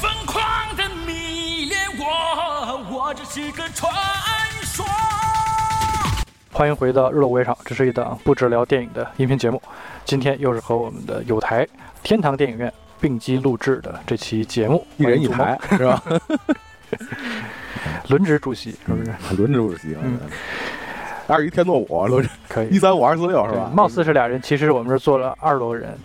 疯狂的迷恋我，我只是个传说。欢迎回到日落围场，这是一档不只聊电影的音频节目。今天又是和我们的有台天堂电影院并机录制的这期节目，一人一台是吧？轮值主席是不是？轮值主席，嗯二一天做五，轮值可以一。三五二四六是吧？貌似是俩人，其实我们是坐了二十多个人。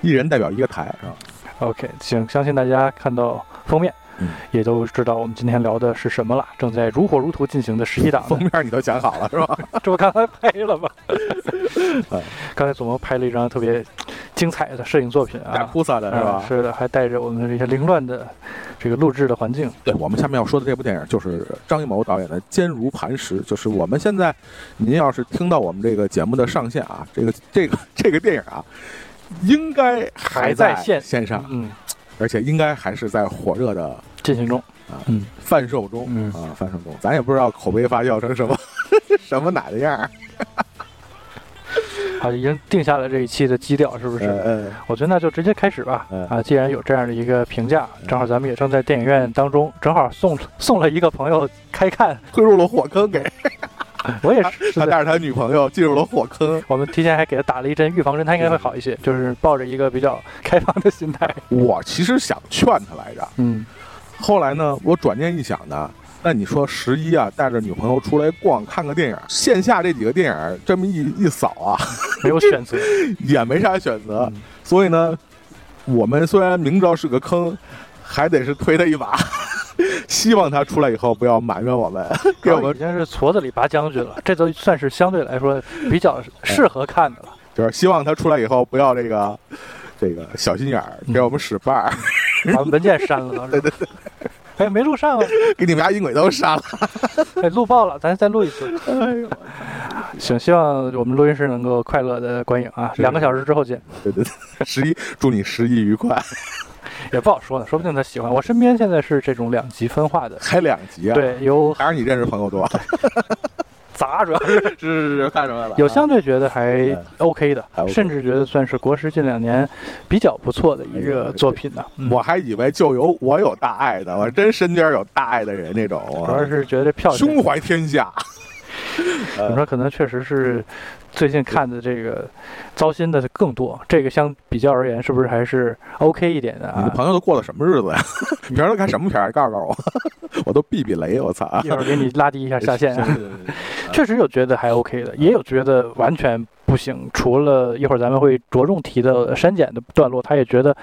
一人代表一个台是吧？OK，行，相信大家看到封面，嗯也都知道我们今天聊的是什么了。正在如火如荼进行的十一档，封面你都想好了是吧？这不刚才拍了吗哎？刚才左萌拍了一张特别精彩的摄影作品带啊，菩萨的是吧啊？是的，还带着我们这些凌乱的这个录制的环境。对我们下面要说的这部电影就是张艺谋导演的《坚如磐石》，就是我们现在，您要是听到我们这个节目的上线啊，这个这个这个电影啊，应该还在线。线上，嗯，而且应该还是在火热的进行中。啊嗯，贩售中嗯。啊，贩售中，咱也不知道口碑发酵成什么 什么哪的样儿，啊，已经定下了这一期的基调，是不是？嗯呃，我觉得那就直接开始吧。嗯啊，既然有这样的一个评价，正好咱们也正在电影院当中，正好送送了一个朋友开看，推入了火坑，给 我也是。他带着他女朋友进入了火坑。我们提前还给他打了一针预防针，他应该会好一些，就是抱着一个比较开放的心态。我其实想劝他来着，嗯，后来呢，我转念一想呢，那你说十一啊，带着女朋友出来逛看个电影，线下这几个电影这么一一扫啊，没有选择。也没啥选择，嗯所以呢，我们虽然明知道是个坑，还得是推他一把，希望他出来以后不要埋怨我们，给我们已经是矬子里拔将军了，这都算是相对来说比较 适合看的了。就是希望他出来以后不要这个这个小心眼儿，给我们使绊儿，把文件删了。对对对。哎，没录上啊！给你们家音轨都删了。哎，录爆了，咱再录一次。哎呦，行，希望我们录音室能够快乐的观影啊！两个小时之后见，对对对，十一，祝你十一愉快，也不好说呢，说不定他喜欢。我身边现在是这种两极分化的，还两极啊？，对，有还是你认识朋友多？杂，主要是是是是，看出来了有相对觉得还嗯 OK 的甚至觉得算是国师近两年比较不错的一个作品呢。嗯我还以为就有我有大爱的，我真身边有大爱的人那种，主要是觉得这票钱胸怀天下。你说可能确实是最近看的这个糟心的更多，这个相比较而言，是不是还是 OK 一点的啊？你的朋友都过了什么日子呀？你平时都看什么片儿？告诉我，我都避避雷。我操！一会儿给你拉低一下下限 确实有觉得还 OK 的，也有觉得完全不行。除了一会儿咱们会着重提的删减的段落，他也觉得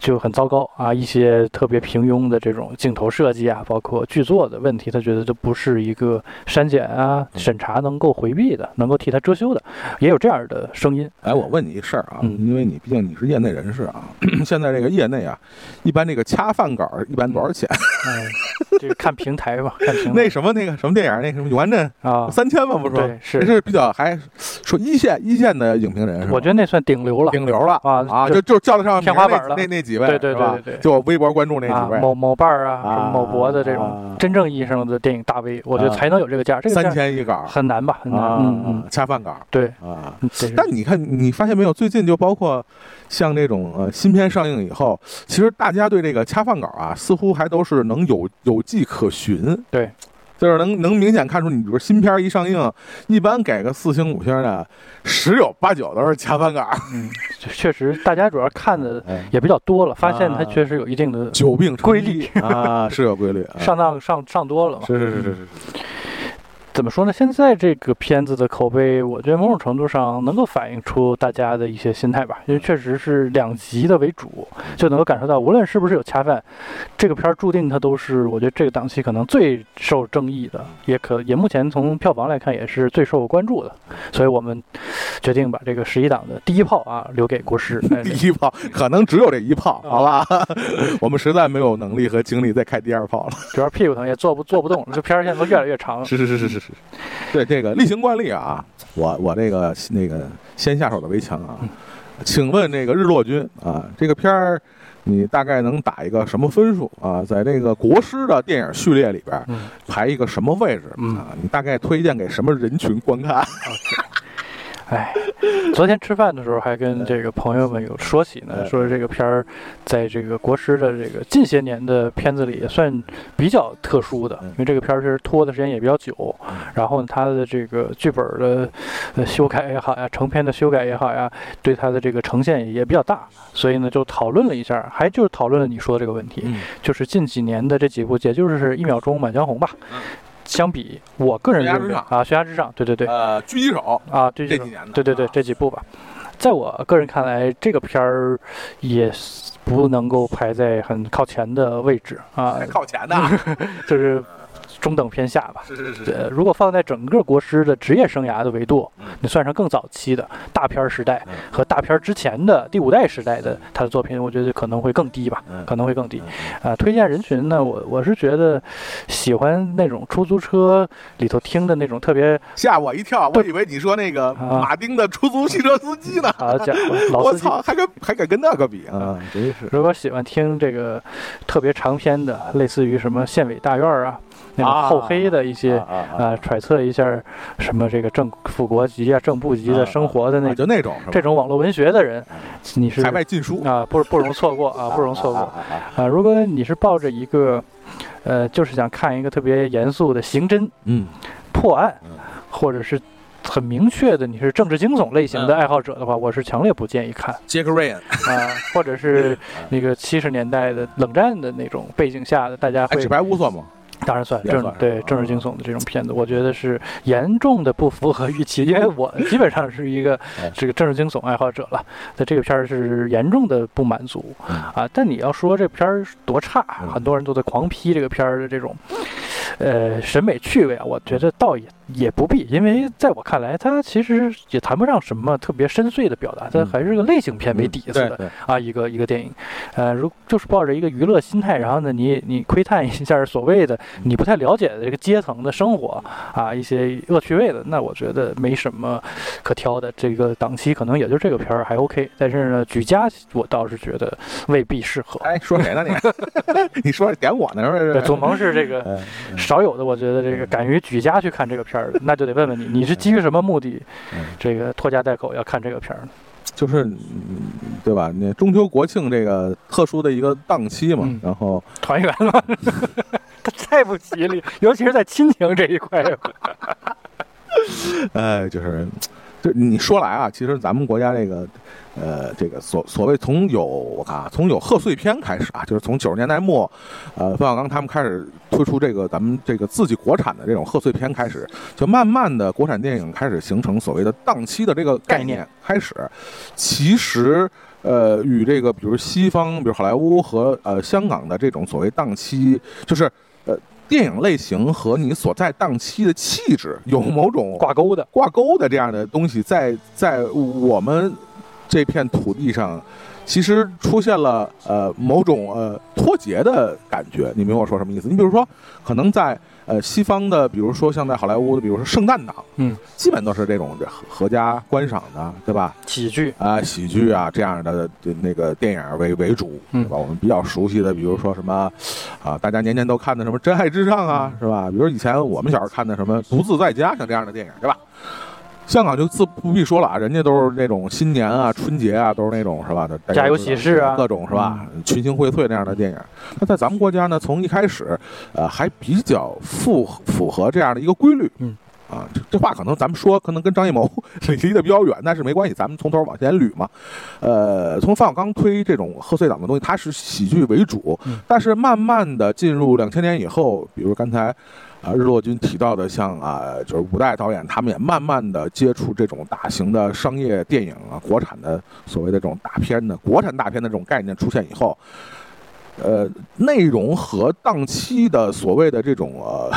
就很糟糕啊，一些特别平庸的这种镜头设计啊，包括剧作的问题，他觉得这不是一个删减啊审查能够回避的，能够替他遮羞的，也有这样的声音。哎，我问你一事儿啊，嗯因为你毕竟你是业内人士啊，现在这个业内啊，一般这个掐饭稿儿一般多少钱？哎，这个看平台吧，看平台那什么那个什么电影，那个什么永安镇啊，三千嘛？不是说对是这是比较还说一线一线的影评人？我觉得那算顶流了。顶流了啊啊，就就就叫得上天花板了那那那几位，对对对对对就微博关注那啊几，位，某某瓣儿啊，某博的这种啊真正意义上的电影大 V，我觉得啊才能有这个价。这个三千一稿很难吧？很难。啊，嗯嗯，恰饭稿对，啊。但你看，你发现没有？最近就包括像这种呃新片上映以后，其实大家对这个恰饭稿啊，似乎还都是能有有迹可循。对，就是能能明显看出，你比如新片一上映，一般给个四星五星的，十有八九都是加班杆。嗯，确实大家主要看的哎也比较多了，发现它啊确实有一定的久病成规律啊，是有规律。啊上当上上多了嘛。是是是是是，怎么说呢？现在这个片子的口碑，我觉得某种程度上能够反映出大家的一些心态吧，因为确实是两极的为主，就能够感受到，无论是不是有恰饭，这个片儿注定它都是我觉得这个档期可能最受争议的，也可也目前从票房来看也是最受关注的，所以我们决定把这个十一档的第一炮啊留给国师。哎第一炮可能只有这一炮，好吧？我们实在没有能力和精力再开第二炮了。主要屁股疼也坐不坐不动了，这片儿现在都越来越长了。是是是是是是，对这个例行惯例啊，我我这个那个先下手的为强啊，请问这个日落君啊，这个片儿你大概能打一个什么分数啊？在这个国师的电影序列里边嗯排一个什么位置嗯啊？你大概推荐给什么人群观看？哎，昨天吃饭的时候还跟这个朋友们有说起呢，嗯说这个片儿在这个国师的这个近些年的片子里也算比较特殊的，嗯。因为这个片儿其实拖的时间也比较久，然后呢它的这个剧本的呃修改也好呀，成片的修改也好呀，对它的这个呈现也比较大，所以呢就讨论了一下，还就是讨论了你说的这个问题，嗯。就是近几年的这几部，也就是一秒钟满江红吧。嗯相比，我个人认为啊，悬崖之上，对对对，呃，狙击手啊，这这几年的。对对对啊，这几部吧，在我个人看来，这个片儿也不能够排在很靠前的位置啊，靠前的，就是中等偏下吧。是是是呃，如果放在整个国师的职业生涯的维度嗯，你算上更早期的大片儿时代嗯和大片儿之前的第五代时代的他的作品，我觉得可能会更低吧，嗯可能会更低。啊，推荐人群呢，我我是觉得喜欢那种出租车里头听的那种特别吓我一跳，我以为你说那个啊马丁的出租汽车司机呢。好家伙，老司机。我操，还敢还敢跟那个比啊？真是如果喜欢听这个特别长篇的，类似于什么县委大院啊，那种厚黑的一些啊，揣测一下什么这个正副国级啊、正部级的生活的那就那种这种网络文学的人，你是海外禁书啊，不不容错过啊，不容错过啊。如果你是抱着一个呃，就是想看一个特别严肃的刑侦嗯破案，或者是很明确的你是政治惊悚类型的爱好者的话，我是强烈不建议看杰克瑞恩，啊，或者是那个七十年代的冷战的那种背景下的，大家，会纸牌屋算吗？当然算政也算对吧政治惊悚的这种片子，我觉得是严重的不符合预期，因为我基本上是一个 哎。这个政治惊悚爱好者了，在这个片儿是严重的不满足嗯。啊。但你要说这片儿多差，嗯。很多人都在狂批这个片儿的这种呃审美趣味啊，我觉得倒也也不必，因为在我看来，它其实也谈不上什么特别深邃的表达，它嗯还是个类型片为底子的。啊，一个一个电影，呃，如就是抱着一个娱乐心态，然后呢，你你窥探一下所谓的你不太了解的这个阶层的生活啊，一些恶趣味的，那我觉得没什么可挑的。这个档期可能也就这个片儿还 OK，但是呢，举家我倒是觉得未必适合。哎，说谁呢你？你说点我呢是不对，是？祖萌是这个少有的，我觉得这个敢于举家去看这个片儿的，那就得问问你，你是基于什么目的嗯，这个拖家带口要看这个片儿呢？就是嗯对吧？那中秋国庆这个特殊的一个档期嘛嗯，然后团圆嘛，他 太不吉利，尤其是在亲情这一块。哎，就是，就你说来啊，其实咱们国家这个，呃，这个所所谓从有我看啊，从有贺岁片开始啊，就是从九十年代末，呃，冯小刚他们开始推出这个咱们这个自己国产的这种贺岁片开始，就慢慢的国产电影开始形成所谓的档期的这个概概念念开始，其实。呃，与这个比如西方，比如好莱坞和呃香港的这种所谓档期，就是呃电影类型和你所在档期的气质有某种挂钩的，挂钩的这样的东西在，在我们这片土地上，其实出现了呃某种呃脱节的感觉。你明白我说什么意思？你比如说，可能在呃西方的，比如说像在好莱坞的，比如说圣诞档，嗯，基本都是这种合合家观赏的，对吧？喜剧，啊、喜剧啊这样的呃那个电影为为主，嗯对吧？我们比较熟悉的，比如说什么啊，大家年年都看的什么《真爱至上》啊，是吧？比如以前我们小时候看的什么《独自在家》，像这样的电影，对吧？香港就自不必说了啊，人家都是那种新年啊、春节啊，都是那种是吧？的家有喜事啊各种是吧？群星荟萃那样的电影。那在咱们国家呢，从一开始，呃，还比较符符合这样的一个规律。嗯。啊，这这话可能咱们说，可能跟张艺谋 离得比较远，但是没关系，咱们从头往前捋嘛。呃，从冯小刚推这种贺岁档的东西，它是喜剧为主，嗯但是慢慢的进入两千年以后，比如刚才啊日落君提到的，像啊就是五代导演，他们也慢慢的接触这种大型的商业电影啊，国产的所谓的这种大片的国产大片的这种概念出现以后，呃，内容和档期的所谓的这种呃。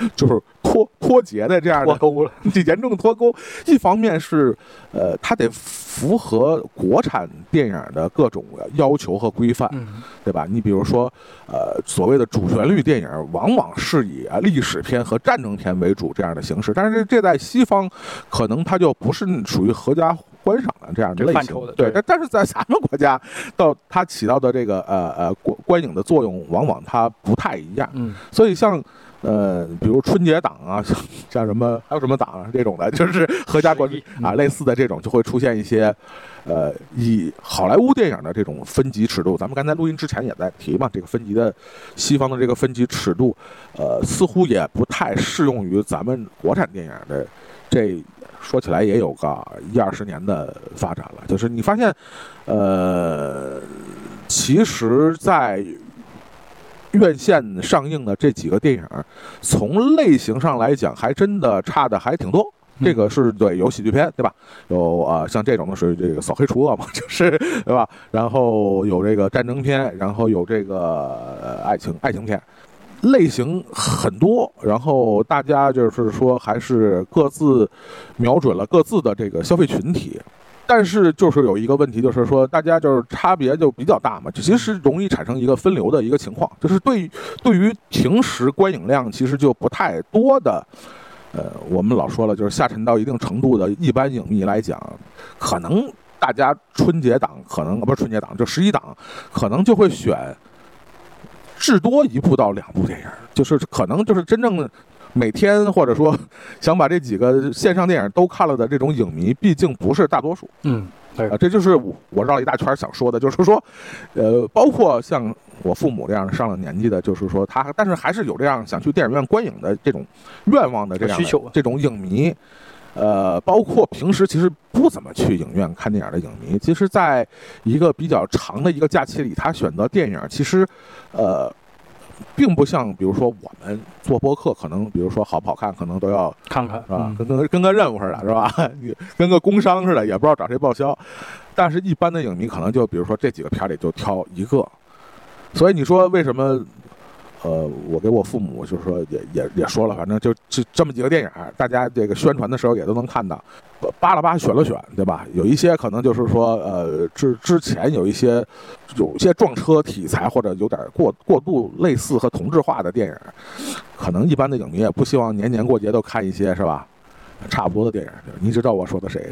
就是脱脱节的这样的挂钩了，这严重脱钩。一方面是，呃，它得符合国产电影的各种要求和规范，嗯，对吧？你比如说，呃，所谓的主旋律电影，往往是以啊历史片和战争片为主这样的形式，但是这在西方可能它就不是属于合家观赏的这样的类型对。但但是在咱们国家，到它起到的这个呃呃观观影的作用往往它不太一样。嗯所以像呃，比如春节档啊，像 像什么还有什么档啊这种的，就是合家观啊类似的这种，就会出现一些呃以好莱坞电影的这种分级尺度。咱们刚才录音之前也在提嘛，这个分级的西方的这个分级尺度，呃，似乎也不太适用于咱们国产电影的这。说起来也有个一二十年的发展了，就是你发现，呃，其实，在院线上映的这几个电影，从类型上来讲，还真的差的还挺多。这个是对，有喜剧片，对吧？有啊、呃像这种的属于这个扫黑除恶嘛，就是对吧？然后有这个战争片，然后有这个、呃爱情爱情片，类型很多。然后大家就是说，还是各自瞄准了各自的这个消费群体。但是就是有一个问题，就是说大家就是差别就比较大嘛，就其实容易产生一个分流的一个情况，就是对对于平时观影量其实就不太多的，呃，我们老说了，就是下沉到一定程度的一般影迷来讲，可能大家春节档可能不是春节档，就十一档可能就会选至多一部到两部电影，就是可能就是真正的。每天或者说想把这几个线上电影都看了的这种影迷，毕竟不是大多数。嗯，对啊，，这就是我我绕了一大圈想说的，就是说，呃，包括像我父母这样上了年纪的，就是说他，但是还是有这样想去电影院观影的这种愿望的这样的需求这种影迷，呃，包括平时其实不怎么去影院看电影的影迷，其实在一个比较长的一个假期里，他选择电影，其实，呃。并不像，比如说我们做播客，可能比如说好不好看，可能都要看看是吧？嗯跟跟跟个任务似的，是吧？你跟个工商似的，也不知道找谁报销。但是，一般的影迷可能就比如说这几个片儿里就挑一个。所以你说为什么？呃，我给我父母就是说也也也说了，反正就就这么几个电影，大家这个宣传的时候也都能看到，扒拉扒选了选，对吧？有一些可能就是说，呃，之之前有一些有一些撞车题材或者有点过过度类似和同质化的电影，可能一般的影迷也不希望年年过节都看一些，是吧？差不多的电影，你知道我说的谁，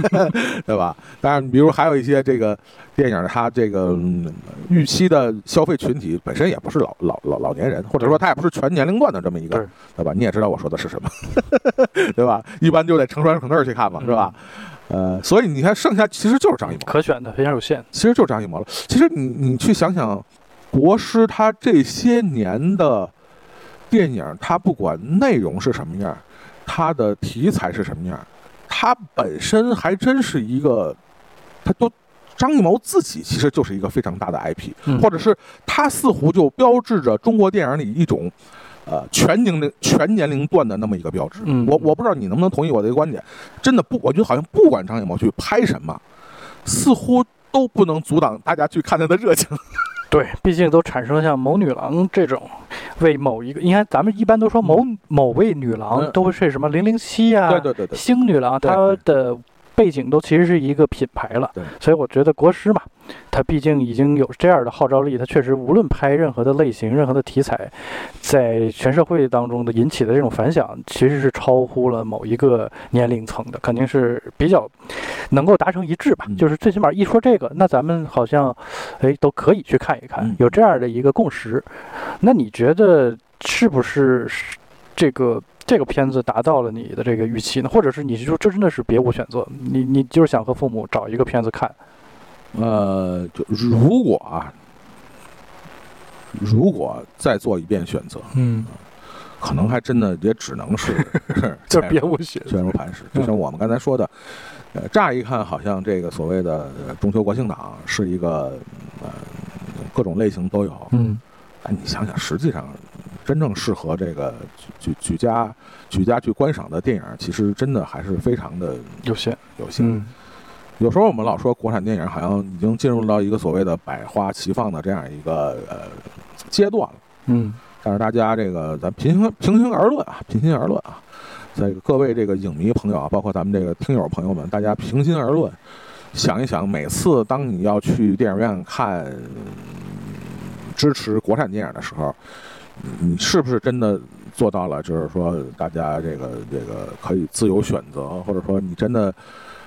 对吧？当然，比如还有一些这个电影，它这个、嗯预期的消费群体本身也不是老老老老年人，或者说他也不是全年龄段的这么一个对，对吧？你也知道我说的是什么，对吧？一般就得成双成对儿去看嘛，是吧？呃，所以你看，剩下其实就是张艺谋，可选的非常有限。其实就是张艺谋了。其实你你去想想，国师他这些年的电影，他不管内容是什么样，他的题材是什么样，它本身还真是一个，它都张艺谋自己其实就是一个非常大的 IP，、嗯或者是他似乎就标志着中国电影里一种。呃，全年龄全年龄段的那么一个标志，嗯我我不知道你能不能同意我的一个观点，真的不，我觉得好像不管张艺谋去拍什么，似乎都不能阻挡大家去看他的热情。对，毕竟都产生像某女郎这种为某一个，你看咱们一般都说某某位女郎嗯。都会是什么零零七啊，对对对对，星女郎，对它的背景都其实是一个品牌了对。所以我觉得国师嘛，它毕竟已经有这样的号召力，它确实无论拍任何的类型、任何的题材，在全社会当中的引起的这种反响，其实是超乎了某一个年龄层的，肯定是比较能够达成一致吧。嗯就是最起码一说这个，那咱们好像哎都可以去看一看嗯，有这样的一个共识。那你觉得是不是这个这个片子达到了你的这个预期呢？或者是你是说这真的是别无选择？你你就是想和父母找一个片子看？呃，就如果啊，如果再做一遍选择，嗯，可能还真的也只能是 就是 别无选择。坚如磐石。就像我们刚才说的，呃，乍一看好像这个所谓的呃中秋国庆档是一个呃各种类型都有，嗯哎，你想想，实际上真正适合这个举举举家举家去观赏的电影，其实真的还是非常的有限。有限。嗯有时候我们老说国产电影好像已经进入到一个所谓的百花齐放的这样一个呃阶段了，嗯但是大家这个咱平行平心而论啊，平心而论啊，在各位这个影迷朋友啊，包括咱们这个听友朋友们，大家平心而论，想一想，每次当你要去电影院看嗯支持国产电影的时候，你是不是真的做到了？就是说，大家这个这个可以自由选择，或者说你真的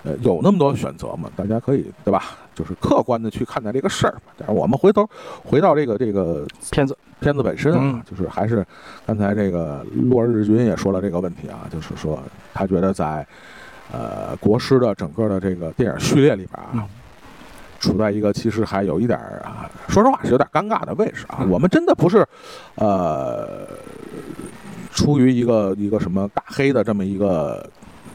呃有那么多选择吗？大家可以对吧？就是客观的去看待这个事儿。但是我们回头回到这个这个片子片子本身啊，嗯就是还是刚才这个落日君也说了这个问题啊，就是说他觉得在呃国师的整个的这个电影序列里边啊。嗯处在一个其实还有一点儿啊，说实话是有点尴尬的位置啊。嗯我们真的不是，呃，出于一个一个什么大黑的这么一个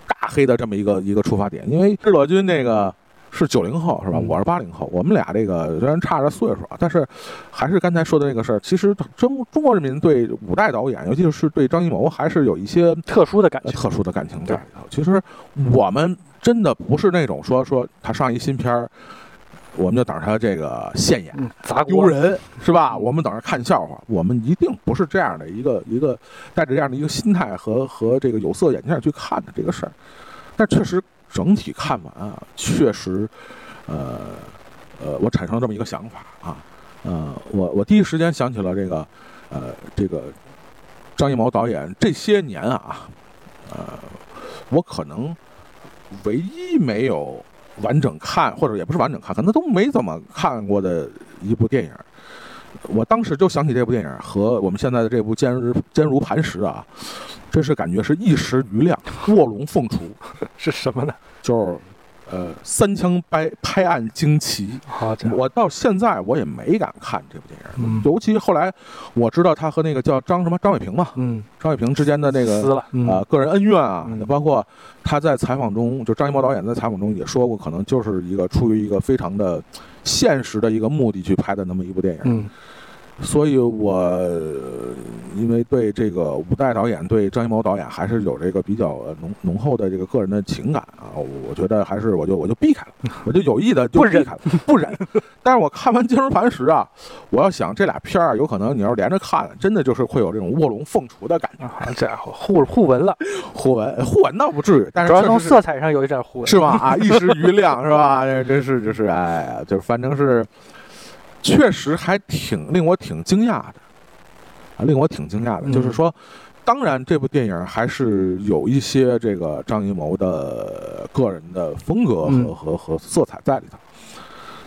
大黑的这么一个一个出发点，因为日落君这个是九零后是吧？嗯我是八零后，我们俩这个虽然差着岁数啊，但是还是刚才说的那个事儿，其实中中国人民对五代导演，尤其是对张艺谋，还是有一些特殊的感情，呃特殊的感情在里头。其实我们真的不是那种说说他上一新片儿，我们就等着他这个现眼。嗯，砸锅，丢人是吧？我们等着看笑话，我们一定不是这样的一个一个带着这样的一个心态和和这个有色眼镜去看的这个事儿。但确实整体看完啊，确实，呃呃，我产生了这么一个想法啊，呃，我我第一时间想起了这个呃这个张艺谋导演这些年啊，呃，我可能唯一没有完整看，或者也不是完整看，可能都没怎么看过的一部电影。我当时就想起这部电影和我们现在的这部《坚如坚如磐石》啊，真是感觉是一时余亮，卧龙凤雏，是什么呢？就是呃三枪拍拍案惊奇。好，我到现在我也没敢看这部电影，嗯。尤其后来我知道他和那个叫张什么张伟平嘛，嗯，张伟平之间的那个啊、个人恩怨啊，嗯。包括他在采访中，就张艺谋导演在采访中也说过，可能就是一个出于一个非常的现实的一个目的去拍的那么一部电影。嗯所以我呃因为对这个五代导演对张艺谋导演还是有这个比较呃浓浓厚的这个个人的情感啊，我我觉得还是我就我就避开了，我就有意的就避开了，不忍。但是我看完《坚如磐石》啊，我要想这俩片儿，有可能你要是连着看，真的就是会有这种卧龙凤雏的感觉。好家伙，互互文了，互文互文倒不至于，但是主要从色彩上有一点互文，是吧？啊，一时余亮是吧？这真是就是哎呀，就反正是，确实还挺令我挺惊讶的，啊，令我挺惊讶的。嗯就是说，当然这部电影还是有一些这个张艺谋的个人的风格和、嗯和和色彩在里头，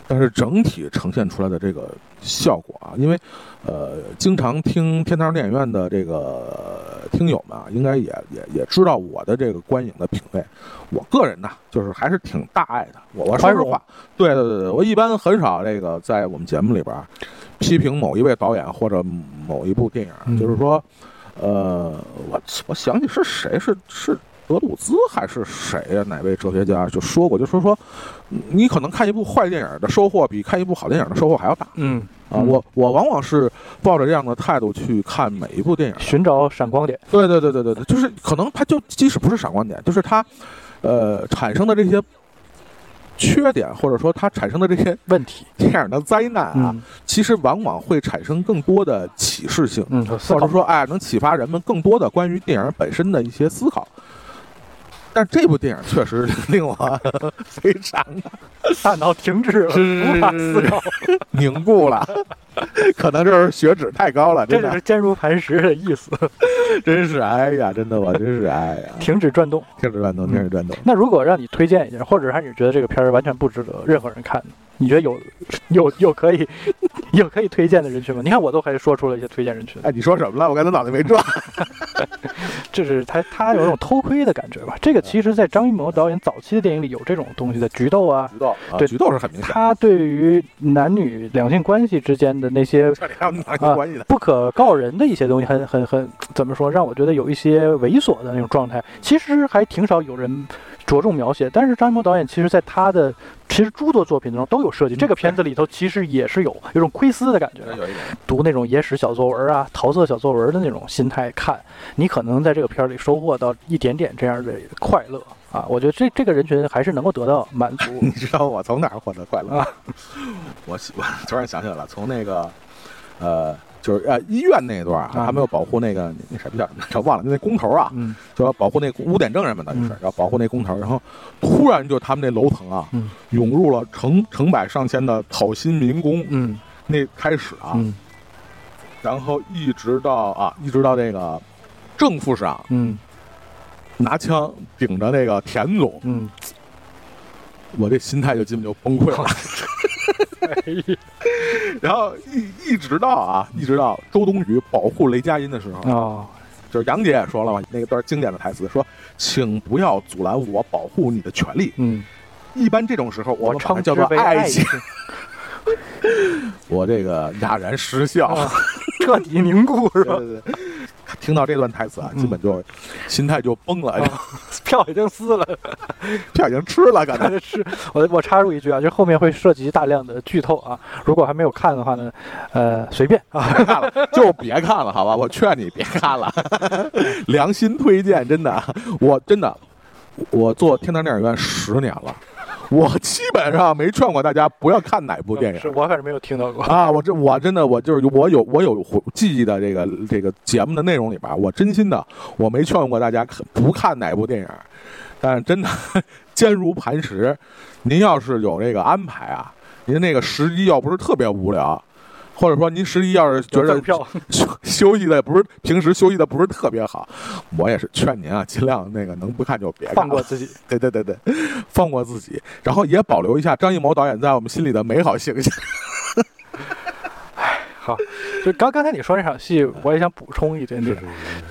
但是整体呈现出来的这个效果啊，因为呃，经常听天堂电影院的这个听友们啊，应该也也也知道我的这个观影的品味。我个人呢，就是还是挺大爱的。我我说实话，对对对对，我一般很少这个在我们节目里边儿批评某一位导演或者某一部电影，嗯就是说，呃，我我想起是谁是是。德鲁兹还是谁呀、哪位哲学家就说过，就说说，你可能看一部坏电影的收获比看一部好电影的收获还要大嗯啊！我我往往是抱着这样的态度去看每一部电影，寻找闪光点，对对对对对对，就是可能它就即使不是闪光点，就是它，呃，产生的这些缺点，或者说它产生的这些问题，电影的灾难啊，嗯其实往往会产生更多的启示性，或者说哎，能启发人们更多的关于电影本身的一些思考。但这部电影确实令我 非常大脑停止了，无法思考，凝固了，可能就是血脂太高了，真的。是坚如磐石的意思，真是哎呀，真的我真是哎呀，停止转动。停止转动，停止转动。那如果让你推荐一下，或者是你觉得这个片儿完全不值得任何人看，你觉得有有有可以 有可以推荐的人群吗？你看我都还说出了一些推荐人群，哎，你说什么了？我刚才脑袋没转。就是他他有一种偷窥的感觉吧？这个其实，在张艺谋导演早期的电影里有这种东西的，菊豆啊，菊豆，啊对菊豆是很明显，他对于男女两性关系之间的那些这里还有哪有关系的？不可告人的一些东西，很很很怎么说，让我觉得有一些猥琐的那种状态，其实还挺少有人着重描写。但是张艺谋导演其实在他的其实诸多作品中都有涉及，这个片子里头其实也是有有种窥私的感觉。有一点，读那种野史小作文啊、桃色小作文的那种心态看，你可能在这个片儿里收获到一点点这样的快乐啊。我觉得这这个人群还是能够得到满足。你知道我从哪儿获得快乐啊？我我突然想起来了，从那个呃，就是呃医院那一段啊，啊他们要保护那个那什么叫什么，叫忘了，那工头啊，嗯就要保护那污点证人们的就是嗯要保护那工头，然后突然就他们那楼层啊，嗯涌入了成成百上千的讨薪民工，嗯那开始啊，嗯然后一直到啊，一直到这个正副赏嗯拿枪顶着那个田总，嗯，我这心态就基本就崩溃了。哎 呀然后一一直到啊，一直到周冬雨保护雷佳音的时候，哦，就是杨姐也说了嘛，那个段经典的台词说：“请不要阻拦我保护你的权利。嗯，”一般这种时候，我我们把它叫做称之为爱情情。我这个哑然失笑。啊彻底凝固是吧？对对对，听到这段台词啊，嗯基本就心态就崩了，啊票已经撕了。票已经吃了，感觉。是我我插入一句啊，就后面会涉及大量的剧透啊，如果还没有看的话呢，呃，随便啊。别看了，就别看了，好吧？我劝你别看了，良心推荐，真的，我真的，我做天堂电影院十年了，我基本上没劝过大家不要看哪部电影。是我反正没有听到过。啊，我这我真的我就是我有我有回记忆的这个这个节目的内容里边，我真心的我没劝过大家看不看哪部电影，但是真的 坚如磐石。您要是有这个安排啊，您那个时机要不是特别无聊，或者说您十一要是觉得票，休休息的不是平时休息的不是特别好，我也是劝您啊，尽量那个能不看就别看放过自己。对对对对，放过自己，然后也保留一下张艺谋导演在我们心里的美好形象。好，就刚刚才你说那场戏，我也想补充一点点，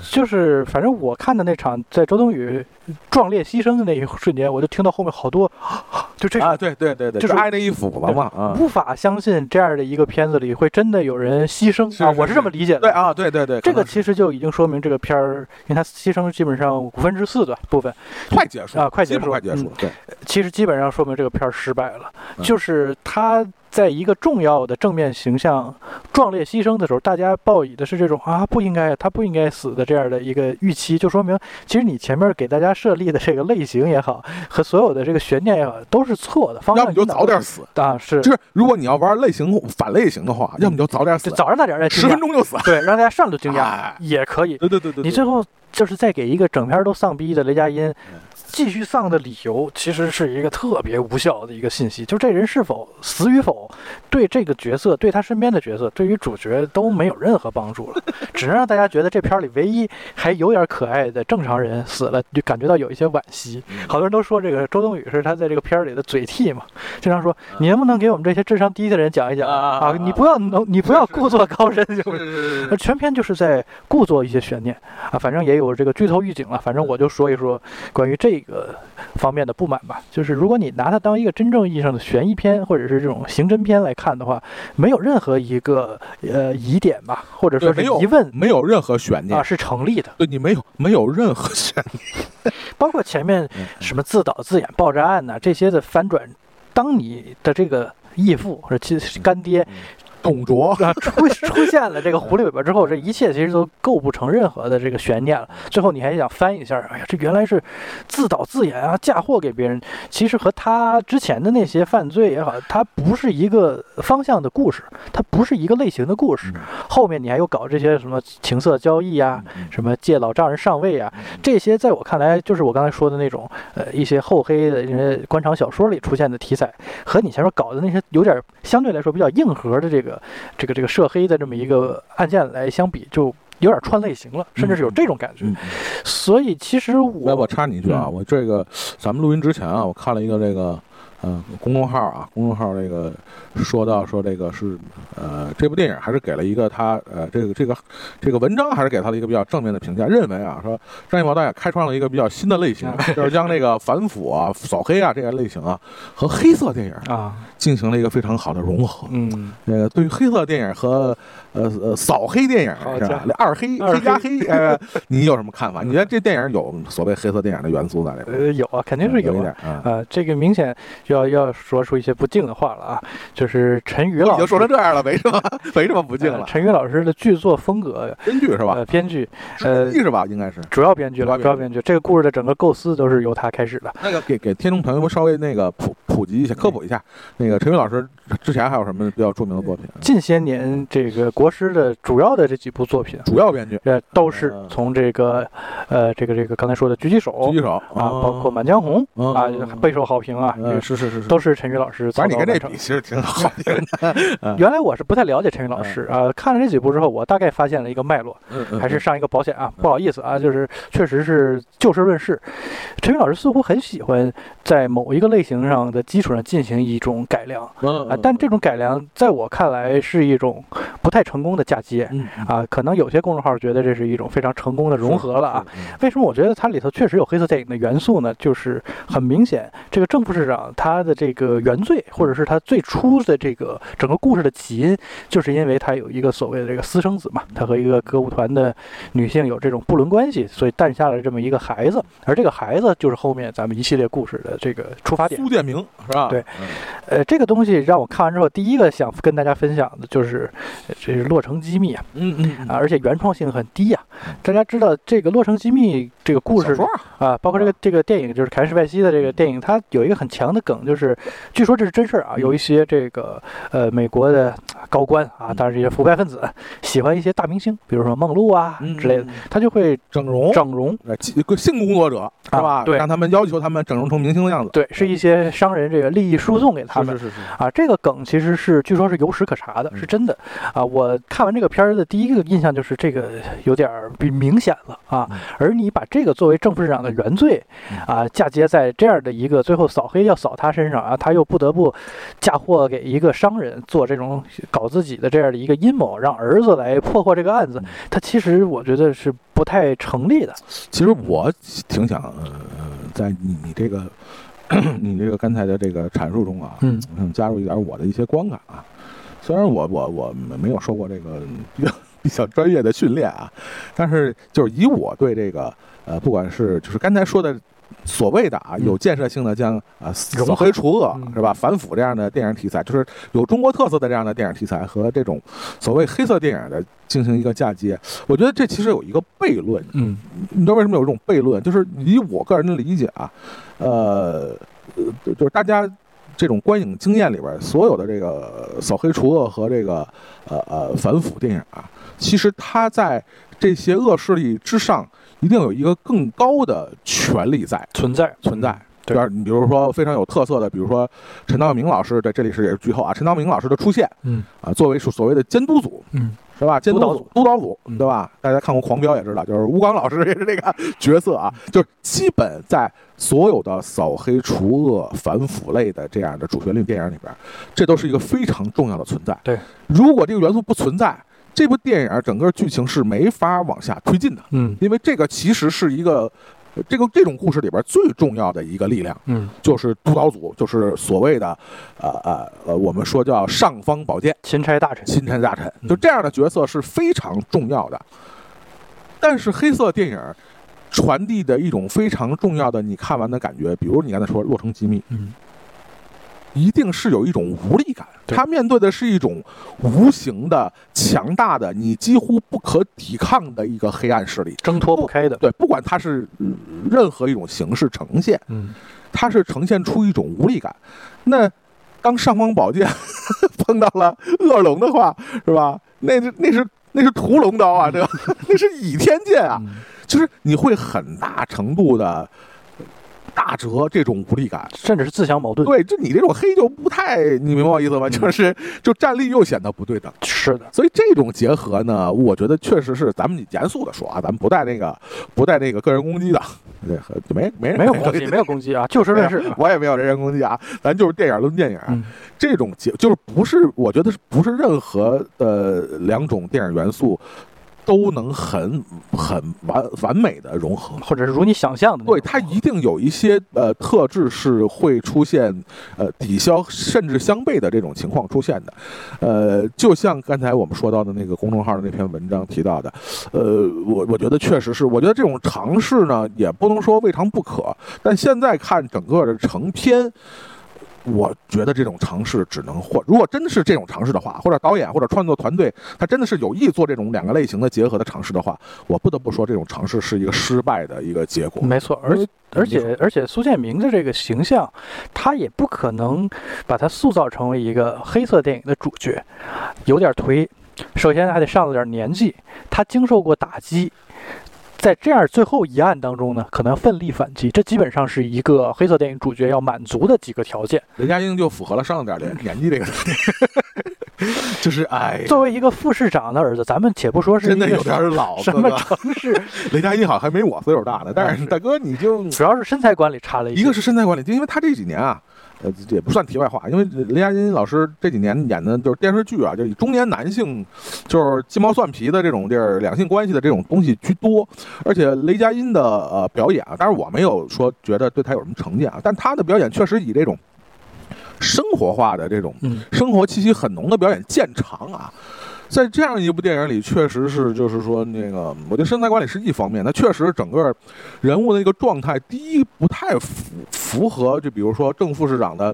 就是反正我看的那场，在周冬雨壮烈牺牲的那一瞬间，我就听到后面好多，就这啊，对对对对，就是挨那一斧子嘛啊。无法相信这样的一个片子里会真的有人牺牲啊！我是这么理解的。对啊，对对对，这个其实就已经说明这个片儿，因为它牺牲基本上五分之四的部分，快结束啊快结束快结束。对，其实基本上说明这个片儿失败了。嗯就是它在一个重要的正面形象壮烈牺牲的时候，大家抱以的是这种啊不应该，他不应该死的这样的一个预期，就说明其实你前面给大家设立的这个类型也好，和所有的这个悬念也好，都是错的，方要么你就早点死。啊，是就是如果你要玩类型反类型的话，要么你就早点死，早上大家来惊讶，十分钟就死。对，让大家上来就惊讶哎也可以。对对对你最后就是再给一个整片都丧逼的雷佳音嗯继续丧的理由，其实是一个特别无效的一个信息。就这人是否死与否，对这个角色、对他身边的角色、对于主角都没有任何帮助了，只能让大家觉得这片儿里唯一还有点可爱的正常人死了，就感觉到有一些惋惜。嗯好多人都说这个周冬雨是他在这个片儿里的嘴替嘛，经常说你能不能给我们这些智商低的人讲一讲啊？你不要能，你不要故作高深，就？是全篇就是在故作一些悬念啊，反正也有这个剧透预警了。反正我就说一说关于这个方面的不满吧。就是如果你拿它当一个真正意义上的悬疑片或者是这种刑侦片来看的话，没有任何一个呃疑点吧，或者说是疑问没有任何悬念啊，是成立的。对你没有没有任何悬念。包括前面嗯什么自导自演爆炸案呐、这些的反转，当你的这个义父或者其干爹董卓 啊，出出现了这个狐狸尾巴之后，这一切其实都构不成任何的这个悬念了。最后你还想翻一下，哎呀，这原来是自导自演啊，嫁祸给别人。其实和他之前的那些犯罪也好，它不是一个方向的故事，它不是一个类型的故事。后面你还有搞这些什么情色交易啊，什么借老丈人上位啊，这些在我看来就是我刚才说的那种呃一些厚黑的这些官场小说里出现的题材，和你前面搞的那些有点相对来说比较硬核的这个这个这个涉黑的这么一个案件来相比，就有点串类型了，甚至是有这种感觉。嗯，所以其实来我我插你一句啊，嗯。我这个咱们录音之前啊，我看了一个这个呃公众号啊，公众号这个说到说这个是呃这部电影还是给了一个他呃这个这个这个文章还是给他了一个比较正面的评价，认为啊说张艺谋导演开创了一个比较新的类型，就是将这个反腐啊、扫黑啊这些类型啊和黑色电影啊，进行了一个非常好的融合。嗯，那个对于黑色电影和呃呃扫黑电影？是吧那二黑二黑加黑，呃，你有什么看法？你觉得这电影有所谓黑色电影的元素在里面？呃，有啊，肯定是有一啊。点啊。呃，这个明显要要说出一些不敬的话了啊，就是陈宇老师已经说成这样了，没什么没什么不敬了。呃陈宇老师的剧作风格，编剧是吧呃，？编剧，呃，是吧？应该是。主要编剧了，主要编剧主要编剧。这个故事的整个构思都是由他开始的。那个给给听众朋友们稍微那个普普及一下、科普一下，那个陈宇老师之前还有什么比较著名的作品？近些年，这个国师的主要的这几部作品，主要编剧呃，都是嗯。从这个，呃，这个这个刚才说的《狙击手》狙击手啊，包括《满江红》嗯啊嗯，备受好评啊，嗯是是是是，都是陈宇老师反正你跟这比其实挺好的，原来我是不太了解陈宇老师啊、看了这几部之后，我大概发现了一个脉络，还是上一个保险啊，不好意思啊，就是确实是就事论事。陈宇老师似乎很喜欢在某一个类型上的基础上进行一种改良嗯啊，但这种改良在我看来是一种不太成功的嫁接嗯啊，可能有些公众号觉得这是一种非常成功的融合了啊。，为什么我觉得它里头确实有黑色电影的元素呢？就是很明显，这个正副市长他的这个原罪，或者是他最初的这个整个故事的起因，就是因为他有一个所谓的这个私生子嘛，他和一个歌舞团的女性有这种不伦关系，所以诞下了这么一个孩子，而这个孩子就是后面咱们一系列故事的这个出发点。苏建明是吧？对嗯，呃，这个东西让我看完之后，第一个想跟大家分享的就是，呃这是《洛城机密》啊，嗯嗯啊，而且原创性很低呀、大家知道这个《洛城机密》这个故事啊啊，包括这个这个电影，就是凯恩·史派西的这个电影，它有一个很强的梗，就是据说这是真事儿啊，有一些这个呃美国的高官啊，当然这些腐败分子喜欢一些大明星，比如说梦露啊之类的，他就会整容，整容。性工作者是吧？啊对让他们要求他们整容成明星的样子。对，是一些商人这个利益输送给他们是是是是，啊，这个梗其实是据说是有史可查的，嗯是真的啊。我看完这个片儿的第一个印象就是这个有点儿比明显了啊嗯，而你把这个作为正副市长的原罪啊，嫁接在这样的一个最后扫黑要扫他身上啊，他又不得不嫁祸给一个商人做这种搞自己的这样的一个阴谋，让儿子来破获这个案子嗯，他其实我觉得是不太成立的。其实我挺想，呃，在你你这个 你这个刚才的这个阐述中啊，嗯加入一点我的一些观感啊。虽然我我我没有受过这个比较 比较专业的训练啊，但是就是以我对这个呃，不管是就是刚才说的所谓的啊嗯。有建设性的将啊扫黑除恶嗯。是吧？反腐这样的电影题材，就是有中国特色的这样的电影题材和这种所谓黑色电影的进行一个嫁接，我觉得这其实有一个悖论，嗯。你知道为什么有这种悖论？就是以我个人的理解啊，呃，呃就是大家这种观影经验里边，所有的这个扫黑除恶和这个呃呃反腐电影啊，其实它在这些恶势力之上，一定有一个更高的权力在存在存在。对就是你比如说非常有特色的，比如说陈道明老师在，这里是也是剧透啊，陈道明老师的出现嗯啊，作为所谓的监督组，嗯是吧？监督组督导组、对吧？大家看过《狂飙》也知道，就是吴刚老师也是这个 角色啊，就是基本在所有的扫黑除恶、反腐类的这样的主旋律电影里边，这都是一个非常重要的存在。对，如果这个元素不存在，这部电影整个剧情是没法往下推进的，嗯因为这个其实是一个。这个这种故事里边最重要的一个力量，嗯，就是督导组，就是所谓的，呃呃呃，我们说叫尚方宝剑。钦差大臣。钦差大臣，嗯就这样的角色是非常重要的。但是黑色电影传递的一种非常重要的你看完的感觉，比如你刚才说《洛城机密》，嗯一定是有一种无力感。对他面对的是一种无形的、强大的、你几乎不可抵抗的一个黑暗势力。挣脱不开的。对，不管它是呃任何一种形式呈现，嗯它是呈现出一种无力感。那当尚方宝剑 碰到了恶龙的话，是吧？那是那是那是屠龙刀啊，这个 那是倚天剑啊，嗯就是你会很大程度的打折这种无力感。甚至是自相矛盾。对，就你这种黑就不太，你明白我意思吗？嗯就是就站力又显得不对等。是的，所以这种结合呢，我觉得确实是咱们严肃的说啊，咱们不带那个不带那个个人攻击的，对，没没人没有攻击，没有攻击啊，就事论事啊。我也没有人身攻击啊，咱就是电影论电影。嗯这种结就是不是，我觉得是不是任何的两种电影元素都能很很完完美的融合。或者是如你想象的。对，它一定有一些呃特质是会出现呃抵消甚至相悖的这种情况出现的，呃，就像刚才我们说到的那个公众号的那篇文章提到的，呃，我我觉得确实是，我觉得这种尝试呢也不能说未尝不可，但现在看整个的成片。我觉得这种尝试只能或如果真的是这种尝试的话，或者导演或者创作团队他真的是有意做这种两个类型的结合的尝试的话，我不得不说这种尝试是一个失败的一个结果。没错，而而且而且苏建明的这个形象，他也不可能把他塑造成为一个黑色电影的主角，有点颓。首先还得上了点年纪，他经受过打击，在这样最后一案当中呢，可能奋力反击，这基本上是一个黑色电影主角要满足的几个条件。雷佳音就符合了上点的年 年纪这个，就是哎，作为一个副市长的儿子，咱们且不说是真的有点儿老，什么城市，雷佳音好像还没我岁数大呢，但是大哥你就主要是身材管理差了一些。一个是身材管理，就因为他这几年啊，呃，这也不算题外话，因为雷佳音老师这几年演的就是电视剧啊，就以中年男性，就是鸡毛蒜皮的这种地儿，两性关系的这种东西居多。而且雷佳音的呃表演啊，当然我没有说觉得对他有什么成见啊，但他的表演确实以这种生活化的这种嗯生活气息很浓的表演见长啊。在这样一部电影里，确实是就是说那个，我觉得身材管理是一方面，那确实整个人物的一个状态，第一不太符符合，就比如说正副市长的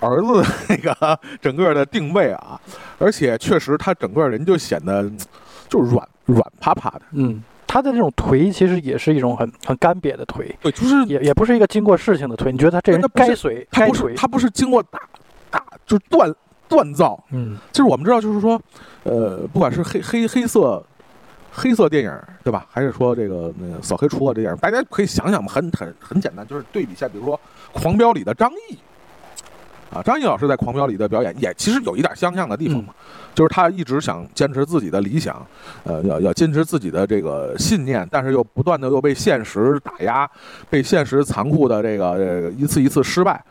儿子的那个整个的定位啊，而且确实他整个人就显得嗯就是软软趴趴的，嗯，他的这种颓其实也是一种很很干瘪的颓，对，就是也也不是一个经过事情的颓。你觉得他这人该随？他不是经过打打就是锻锻造，嗯就是我们知道，就是说，呃，不管是黑黑黑色黑色电影，对吧？还是说这个那个扫黑除恶这电影，大家可以想想嘛，很很很简单，就是对比一下，比如说《狂飙》里的张译。啊，张译老师在《狂飙》里的表演也其实有一点相像的地方嘛，就是他一直想坚持自己的理想，呃，要要坚持自己的这个信念，但是又不断的又被现实打压，被现实残酷的这个这个一次一次失败，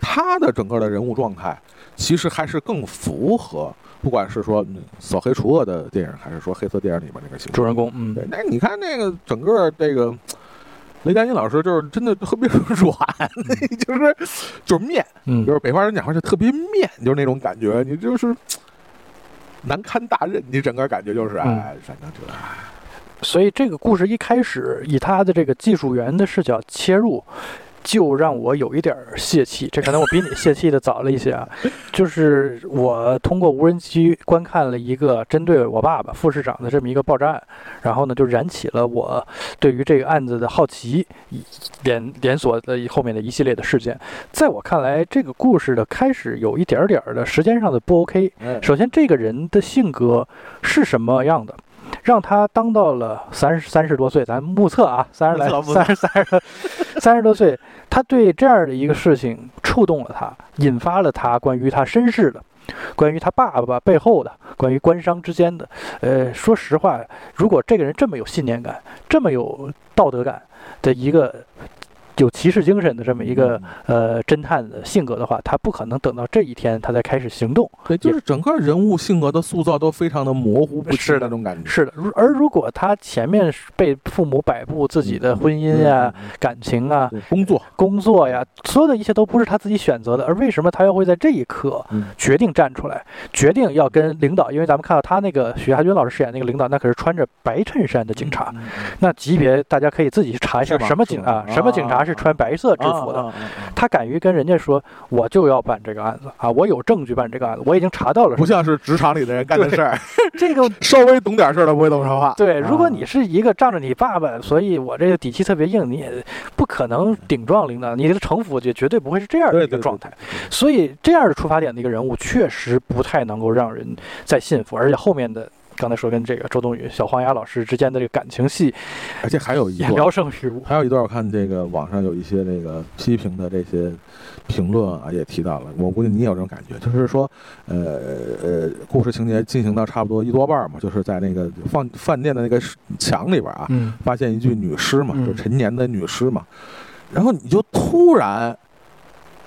他的整个的人物状态其实还是更符合，不管是说嗯扫黑除恶的电影，还是说黑色电影里面那个形象。主人公，嗯。对，那你看那个整个这个雷佳音老师，就是真的特别软，就是就是面，嗯。就是北方人讲话就特别面，就是那种感觉，你就是难堪大任，你整个感觉就是嗯。哎，反正就是所以这个故事一开始以他的这个技术员的视角切入，就让我有一点儿泄气。这可能我比你泄气的早了一些啊。就是我通过无人机观看了一个针对我爸爸副市长的这么一个爆炸案，然后呢就燃起了我对于这个案子的好奇，连连锁的后面的一系列的事件。在我看来，这个故事的开始有一点点儿的时间上的不 OK。哎首先，这个人的性格是什么样的，让他当到了三十三十多岁，咱目测啊，三十来 三十三十三十多岁，他对这样的一个事情触动了他，引发了他关于他身世的。关于他爸爸背后的，关于官商之间的，呃，说实话，如果这个人这么有信念感，这么有道德感的一个有骑士精神的这么一个呃侦探的性格的话，他不可能等到这一天他才开始行动。对，就是整个人物性格的塑造都非常的模糊不清是的那种感觉。是的，如而如果他前面是被父母摆布自己的婚姻呀、嗯，感情啊、工作，工作呀，所有的一切都不是他自己选择的，而为什么他又会在这一刻嗯决定站出来，决定要跟领导？因为咱们看到他那个许亚军老师饰演那个领导，那可是穿着白衬衫的警察，嗯，那级别大家可以自己去查一下什么警啊，什么警察是穿白色制服的。他敢于跟人家说，我就要办这个案子啊，我有证据办这个案子，我已经查到了。不像是职场里的人干的事儿，这个 稍微懂点事儿的不会这么说话。对，如果啊你是一个仗着你爸爸，所以我这个底气特别硬，你也不可能顶撞领导，你的城府也绝对不会是这样的一个状态。所以这样的出发点的一个人物，确实不太能够让人再信服，而且后面的。刚才说跟这个周冬雨、小黄鸭老师之间的这个感情戏而且还有一段，也聊胜于无。还有一段，我看这个网上有一些那个批评的这些评论啊，也提到了。我估计你也有这种感觉，就是说，呃呃，故事情节进行到差不多一多半儿嘛，就是在那个饭饭店的那个墙里边啊，嗯，发现一具女尸嘛，嗯就陈年的女尸嘛，然后你就突然。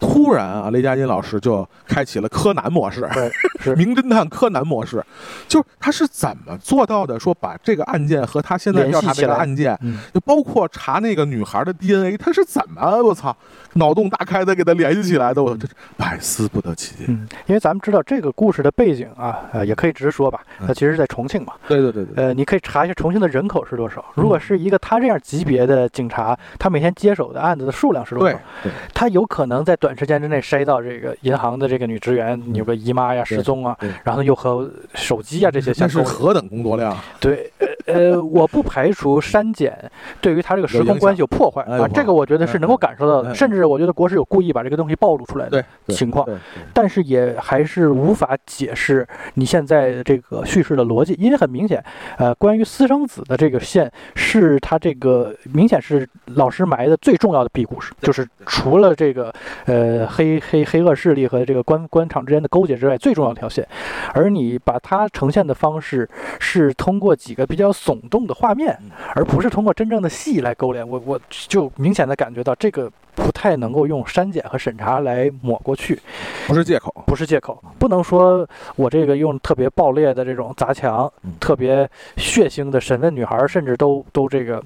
突然啊，雷佳音老师就开启了柯南模式，对，是 名侦探柯南模式，就是他是怎么做到的？说把这个案件和他现在调查这个案件，嗯，就包括查那个女孩的 DNA，他是怎么我操脑洞大开的给他联系起来的？我这百思不得其解。嗯，因为咱们知道这个故事的背景啊，呃，也可以直说吧，嗯它其实是在重庆嘛。对对对对，呃，你可以查一下重庆的人口是多少。如果是一个他这样级别的警察，他每天接手的案子的数量是多对少？对，他有可能在短时间之内筛到这个银行的这个女职员有个姨妈呀、失踪啊，然后又和手机啊这些那相关。是何等工作量？对，呃呃，我不排除删减对于他这个时空关系有破坏啊，这个我觉得是能够感受到的，甚至我觉得国师有故意把这个东西暴露出来的情况，但是也还是无法解释你现在这个叙事的逻辑，因为很明显，呃，关于私生子的这个线是他这个明显是老师埋的最重要的 B 故事，就是除了这个呃黑黑黑恶势力和这个官官场之间的勾结之外，最重要的一条线，而你把它呈现的方式是通过几个比较。耸动的画面，而不是通过真正的戏来勾连。我我就明显的感觉到这个不太能够用删减和审查来抹过去，不是借口，不是借口，不能说我这个用特别暴烈的这种砸墙，特别血腥的审问女孩，甚至都都这个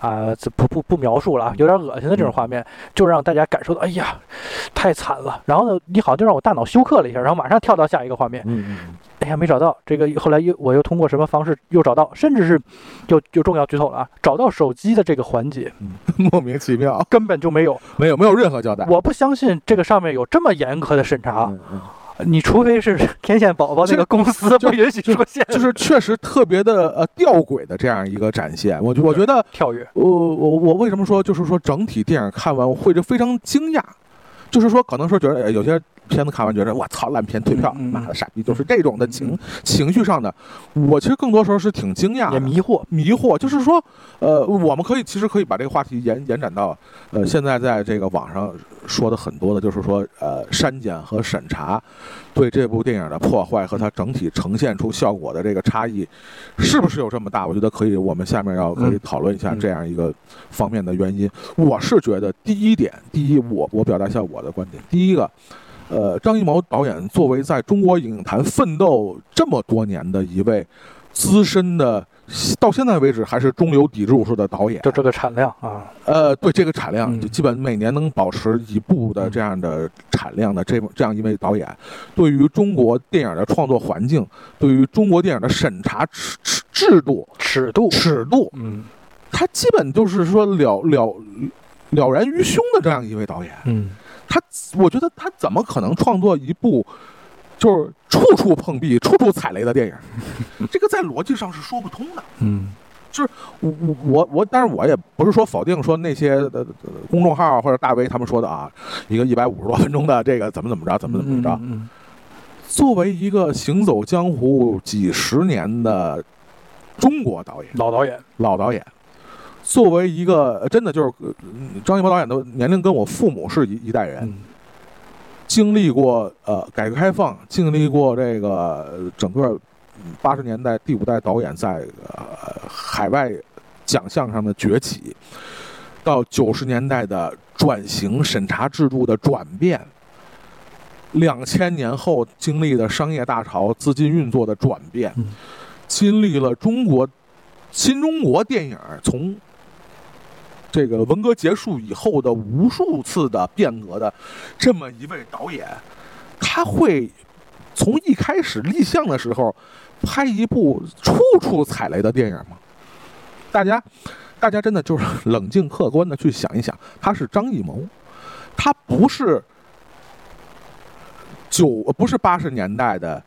啊，不不不描述了，有点恶心的这种画面，就让大家感受到，哎呀，太惨了。然后呢，你好像就让我大脑休克了一下，然后马上跳到下一个画面。嗯嗯。哎呀，没找到这个，后来又我又通过什么方式又找到，甚至是，又又重要剧透了啊！找到手机的这个环节，莫名其妙，根本就没有，没有没有任何交代。我不相信这个上面有这么严格的审查，你除非是 天线宝宝这个公司不允许出现，就是确实特别的呃吊诡的这样一个展现。我我觉得跳跃，我我我为什么说就是说整体电影看完我会就非常惊讶，就是说可能说觉得有些。片子看完觉得我操烂片退票，妈的傻逼，就是这种的情情绪上的。我其实更多时候是挺惊讶，也迷惑迷惑。就是说，呃，我们可以其实可以把这个话题延延展到，呃，现在在这个网上说的很多的，就是说，呃，删减和审查对这部电影的破坏和它整体呈现出效果的这个差异，是不是有这么大？我觉得可以，我们下面要可以讨论一下这样一个方面的原因。我是觉得第一点，第一，我我表达一下我的观点，第一个。呃，张艺谋导演作为在中国影坛奋斗这么多年的一位资深的，到现在为止还是中流砥柱式的导演，就这个产量啊，呃，对这个产量，就基本每年能保持一部的这样的产量的这这样一位导演，对于中国电影的创作环境，对于中国电影的审查制制制度尺度。尺度，嗯，他基本就是说了了了然于胸的这样一位导演，嗯。他，我觉得他怎么可能创作一部就是处处碰壁、处处踩雷的电影？这个在逻辑上是说不通的。嗯，就是我我我我，但是我也不是说否定说那些的公众号或者大 V 他们说的啊，一个一百五十多分钟的这个怎么怎么着，怎么怎么着。作为一个行走江湖几十年的中国导演，老导演，老导演。作为一个真的就是张艺谋导演的年龄跟我父母是一一代人，经历过呃改革开放，经历过这个整个八十年代第五代导演在海外奖项上的崛起，到九十年代的转型审查制度的转变，两千年后经历的商业大潮资金运作的转变，经历了中国新中国电影从。这个文革结束以后的无数次的变革的这么一位导演，他会从一开始立项的时候拍一部处处踩雷的电影吗？大家，大家真的就是冷静客观的去想一想，他是张艺谋，他不是九不是八十年代的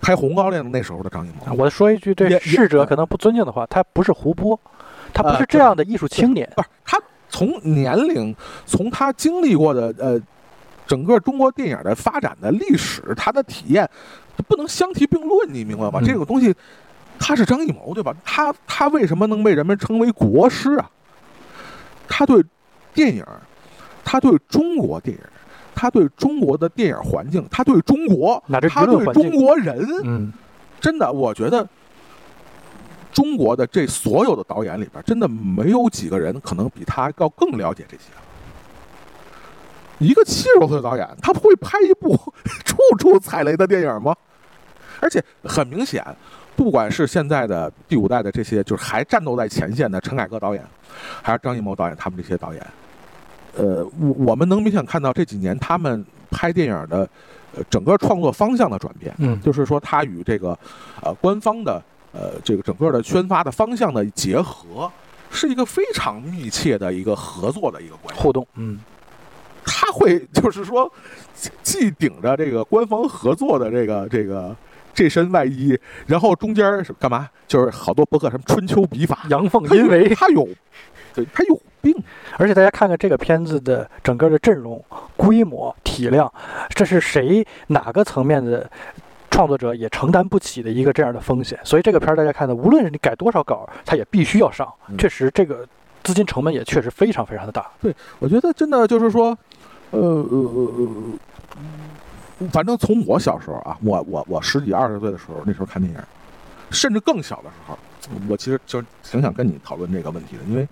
拍《红高粱》那时候的张艺谋。我说一句对逝者可能不尊敬的话，他不是胡波。他不是这样的艺术青年，不是他从年龄，从他经历过的呃，整个中国电影的发展的历史，他的体验不能相提并论，你明白吗？这个东西，他是张艺谋对吧？他他为什么能被人们称为国师啊？他对电影，他对中国电影，他对中国的电影环境，他对中国，他对中国人，嗯，真的，我觉得。中国的这所有的导演里边，真的没有几个人可能比他要更了解这些。一个七十多岁的导演，他会拍一部处处踩雷的电影吗？而且很明显，不管是现在的第五代的这些，就是还战斗在前线的陈凯歌导演，还是张艺谋导演，他们这些导演，呃，我我们能明显看到这几年他们拍电影的呃整个创作方向的转变。嗯，就是说他与这个呃官方的。呃，这个整个的宣发的方向的结合，是一个非常密切的一个合作的一个关系互动。嗯，他会就是说，既顶着这个官方合作的这个这个这身外衣，然后中间是干嘛？就是好多博客什么春秋笔法，阳奉阴违。他有，对他有病。而且大家看看这个片子的整个的阵容、规模、体量，这是谁哪个层面的创作者也承担不起的一个这样的风险。所以这个片儿大家看的，无论是你改多少稿，它也必须要上。嗯确实，这个资金成本也确实非常非常的大。对我觉得真的就是说，呃呃呃呃，反正从我小时候啊，我我我十几二十岁的时候，那时候看电影，甚至更小的时候，我其实就挺想跟你讨论这个问题的，因为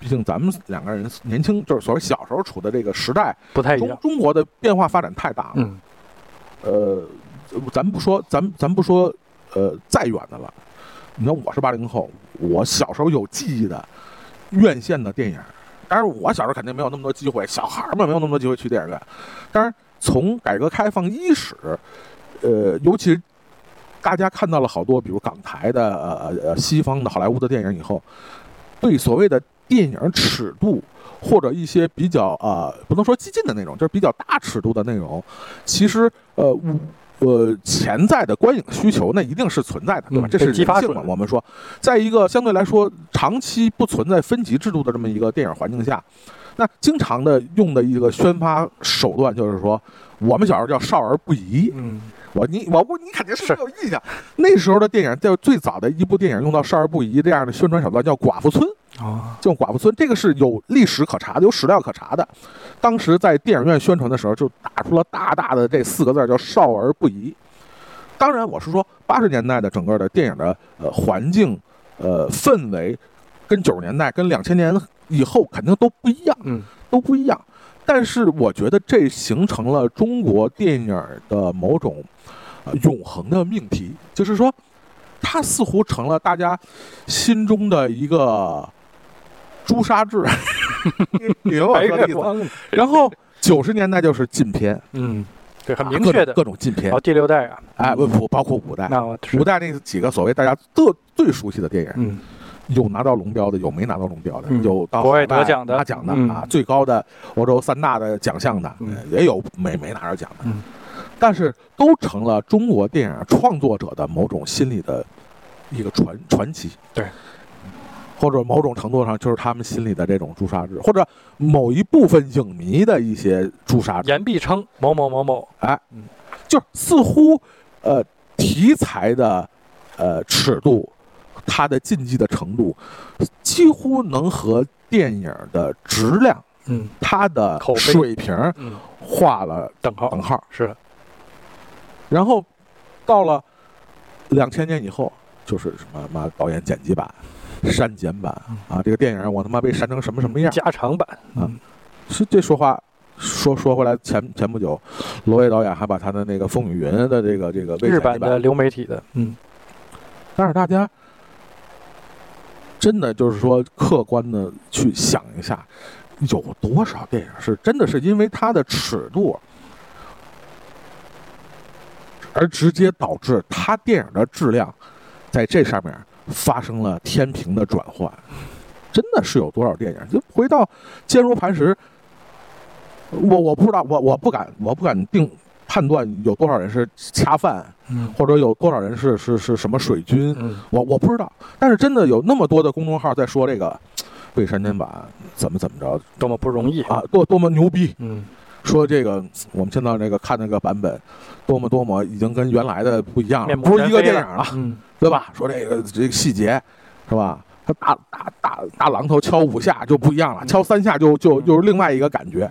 毕竟咱们两个人年轻，就是所谓小时候处的这个时代，不太一样。中国的变化发展太大了。嗯，呃，咱不说，咱咱不说，呃，再远的了。你看，我是八零后，我小时候有记忆的院线的电影，当然我小时候肯定没有那么多机会，小孩儿们没有那么多机会去电影院。当然，从改革开放伊始，呃，尤其大家看到了好多，比如港台的、呃呃西方的好莱坞的电影以后，对所谓的电影尺度或者一些比较啊、不能说激进的内容，就是比较大尺度的内容，其实呃无呃潜在的观影需求那一定是存在的，对吧？嗯这是被激发人性嘛。我们说，在一个相对来说长期不存在分级制度的这么一个电影环境下，那经常的用的一个宣发手段就是说，我们小时候叫少儿不宜，嗯，我你我不你肯定是是没有印象。那时候的电影，在最早的一部电影用到少儿不宜这样的宣传手段，叫《寡妇村》。啊，叫寡妇村，这个是有历史可查的，有史料可查的。当时在电影院宣传的时候，就打出了大大的这四个字儿，叫“少儿不宜”。当然，我是说八十年代的整个的电影的呃环境、呃氛围，跟九十年代、跟两千年以后肯定都不一样。嗯，都不一样。但是我觉得这形成了中国电影的某种呃永恒的命题，就是说，它似乎成了大家心中的一个朱砂痣。你明白我说的意思？然后九十年代就是禁片，嗯，对，很明确的。各种禁片。哦，第六代啊，哎，不不包括五代，那五代那几个所谓大家最最熟悉的电影，嗯，有拿到龙标的，有没拿到龙标的，嗯。有到国外得奖的。拿奖的、嗯。啊，最高的欧洲三大的奖项的，嗯。呃也有没没拿着奖的，嗯。但是都成了中国电影创作者的某种心理的一个传传奇，对，或者某种程度上就是他们心里的这种朱砂痣，或者某一部分影迷的一些朱砂痣，言必称某某某某，哎就似乎呃题材的呃尺度，它的禁忌的程度，几乎能和电影的质量、嗯。它的水平嗯，画了等号。等号。是。然后到了两千年以后，就是什么妈导演剪辑版、删减版啊，这个电影我他妈被删成什么什么样？加长版，啊是这说话说说回来前前不久，罗威导演还把他的那个《风雨云》的这个这个日版的流媒体的，嗯。但是大家真的就是说，客观的去想一下，有多少电影是真的是因为它的尺度，而直接导致它电影的质量在这上面发生了天平的转换？真的是有多少电影？就回到坚如磐石，我我不知道，我我不敢，我不敢定判断有多少人是恰饭，嗯。或者有多少人是是是什么水军，嗯。我我不知道，但是真的有那么多的公众号在说这个被删减版怎么怎么着多么不容易。啊，，多多么牛逼，嗯。说这个我们现在这个看那个版本，多么多么已经跟原来的不一样了，面目不是一个电影了，嗯对吧？说这个这个细节是吧？他大大大大榔头敲五下就不一样了，嗯敲三下就就又是另外一个感觉。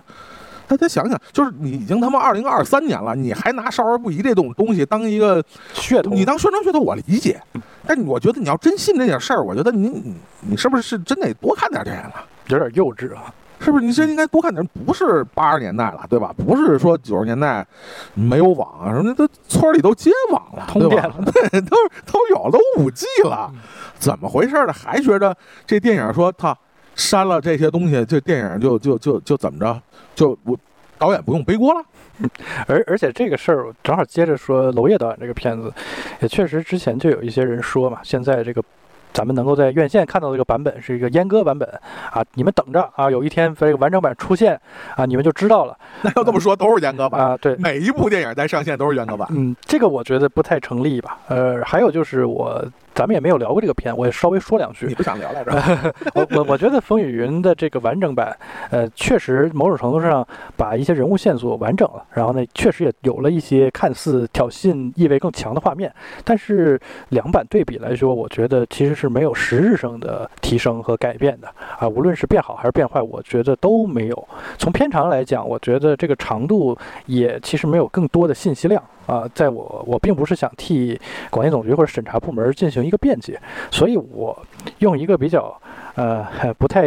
大家想想，就是你已经他妈二零二三年了，你还拿少儿不宜这种东西当一个噱头，你当宣传噱头，我理解，但我觉得你要真信这点事儿，我觉得你你你是不是是真得多看点电影了？有点幼稚啊，是不是？你这应该多看点，不是八十年代了，对吧？不是说九十年代没有网啊什么的，都村里都接网了，通电了？对，都都有都五 G 了嗯，怎么回事呢？还觉得这电影说他删了这些东西，这电影就就就就怎么着？就我导演不用背锅了？而而且这个事儿正好接着说娄烨导演这个片子，也确实之前就有一些人说嘛，现在这个咱们能够在院线看到这个版本是一个阉割版本啊，你们等着啊，有一天这个完整版出现啊，你们就知道了。那要这么说，都是阉割版啊，对，每一部电影在上线都是阉割版。嗯，这个我觉得不太成立吧。呃，还有就是我。咱们也没有聊过这个片，我也稍微说两句。你不想聊来着？我我我觉得《风雨云》的这个完整版，呃，确实某种程度上把一些人物线索完整了，然后呢，确实也有了一些看似挑衅意味更强的画面。但是两版对比来说，我觉得其实是没有实质上的提升和改变的啊。无论是变好还是变坏，我觉得都没有。从片长来讲，我觉得这个长度也其实没有更多的信息量。啊，在我我并不是想替广电总局或者审查部门进行一个辩解，所以我用一个比较。呃，不太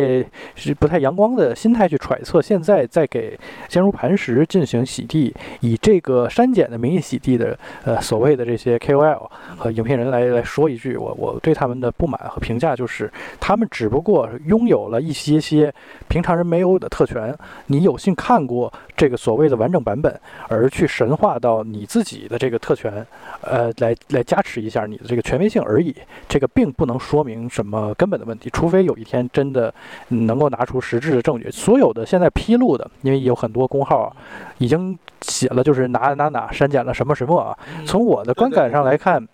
是不太阳光的心态去揣测，现在在给坚如磐石进行洗地，以这个删减的名义洗地的，呃，所谓的这些 KOL 和影片人来来说一句，我我对他们的不满和评价就是，他们只不过拥有了一些些平常人没有的特权，你有幸看过这个所谓的完整版本，而去神化到你自己的这个特权，呃，来来加持一下你的这个权威性而已，这个并不能说明什么根本的问题，除非有。一天真的能够拿出实质的证据，所有的现在披露的，因为有很多工号已经写了，就是哪哪哪删减了什么什么啊。从我的观感上来看。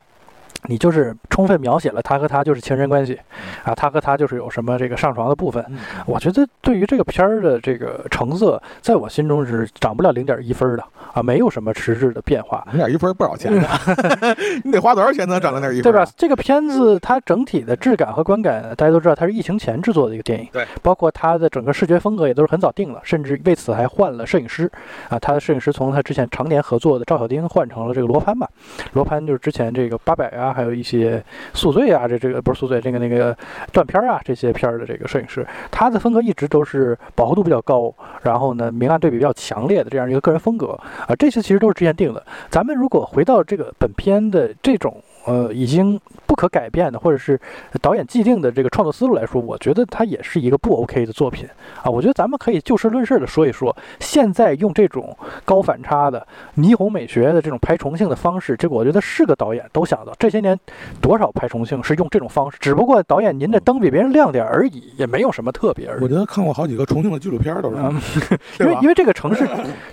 你就是充分描写了他和他就是情人关系，啊，他和他就是有什么这个上床的部分。我觉得对于这个片儿的这个成色，在我心中是涨不了零点一分的啊，没有什么实质的变化。零点一分不少钱呢，你得花多少钱才能涨零点一分？对吧？这个片子它整体的质感和观感，大家都知道它是疫情前制作的一个电影，对，包括它的整个视觉风格也都是很早定了，甚至为此还换了摄影师啊，他的摄影师从他之前常年合作的赵小丁换成了这个罗盘吧，罗盘就是之前这个八百啊。还有一些宿醉啊，这这个不是宿醉，这个那个断片啊，这些片儿的这个摄影师，他的风格一直都是饱和度比较高，然后呢，明暗对比比较强烈的这样一个个人风格啊，这些其实都是之前定的。咱们如果回到这个本片的这种。呃，已经不可改变的，或者是导演既定的这个创作思路来说，我觉得它也是一个不 OK 的作品啊。我觉得咱们可以就事论事的说一说，现在用这种高反差的霓虹美学的这种拍重庆的方式，这个我觉得是个导演都想到。这些年多少拍重庆是用这种方式，只不过导演您的灯比别人亮点而已，也没有什么特别。我觉得看过好几个重庆的纪录片都是，因为因为这个城市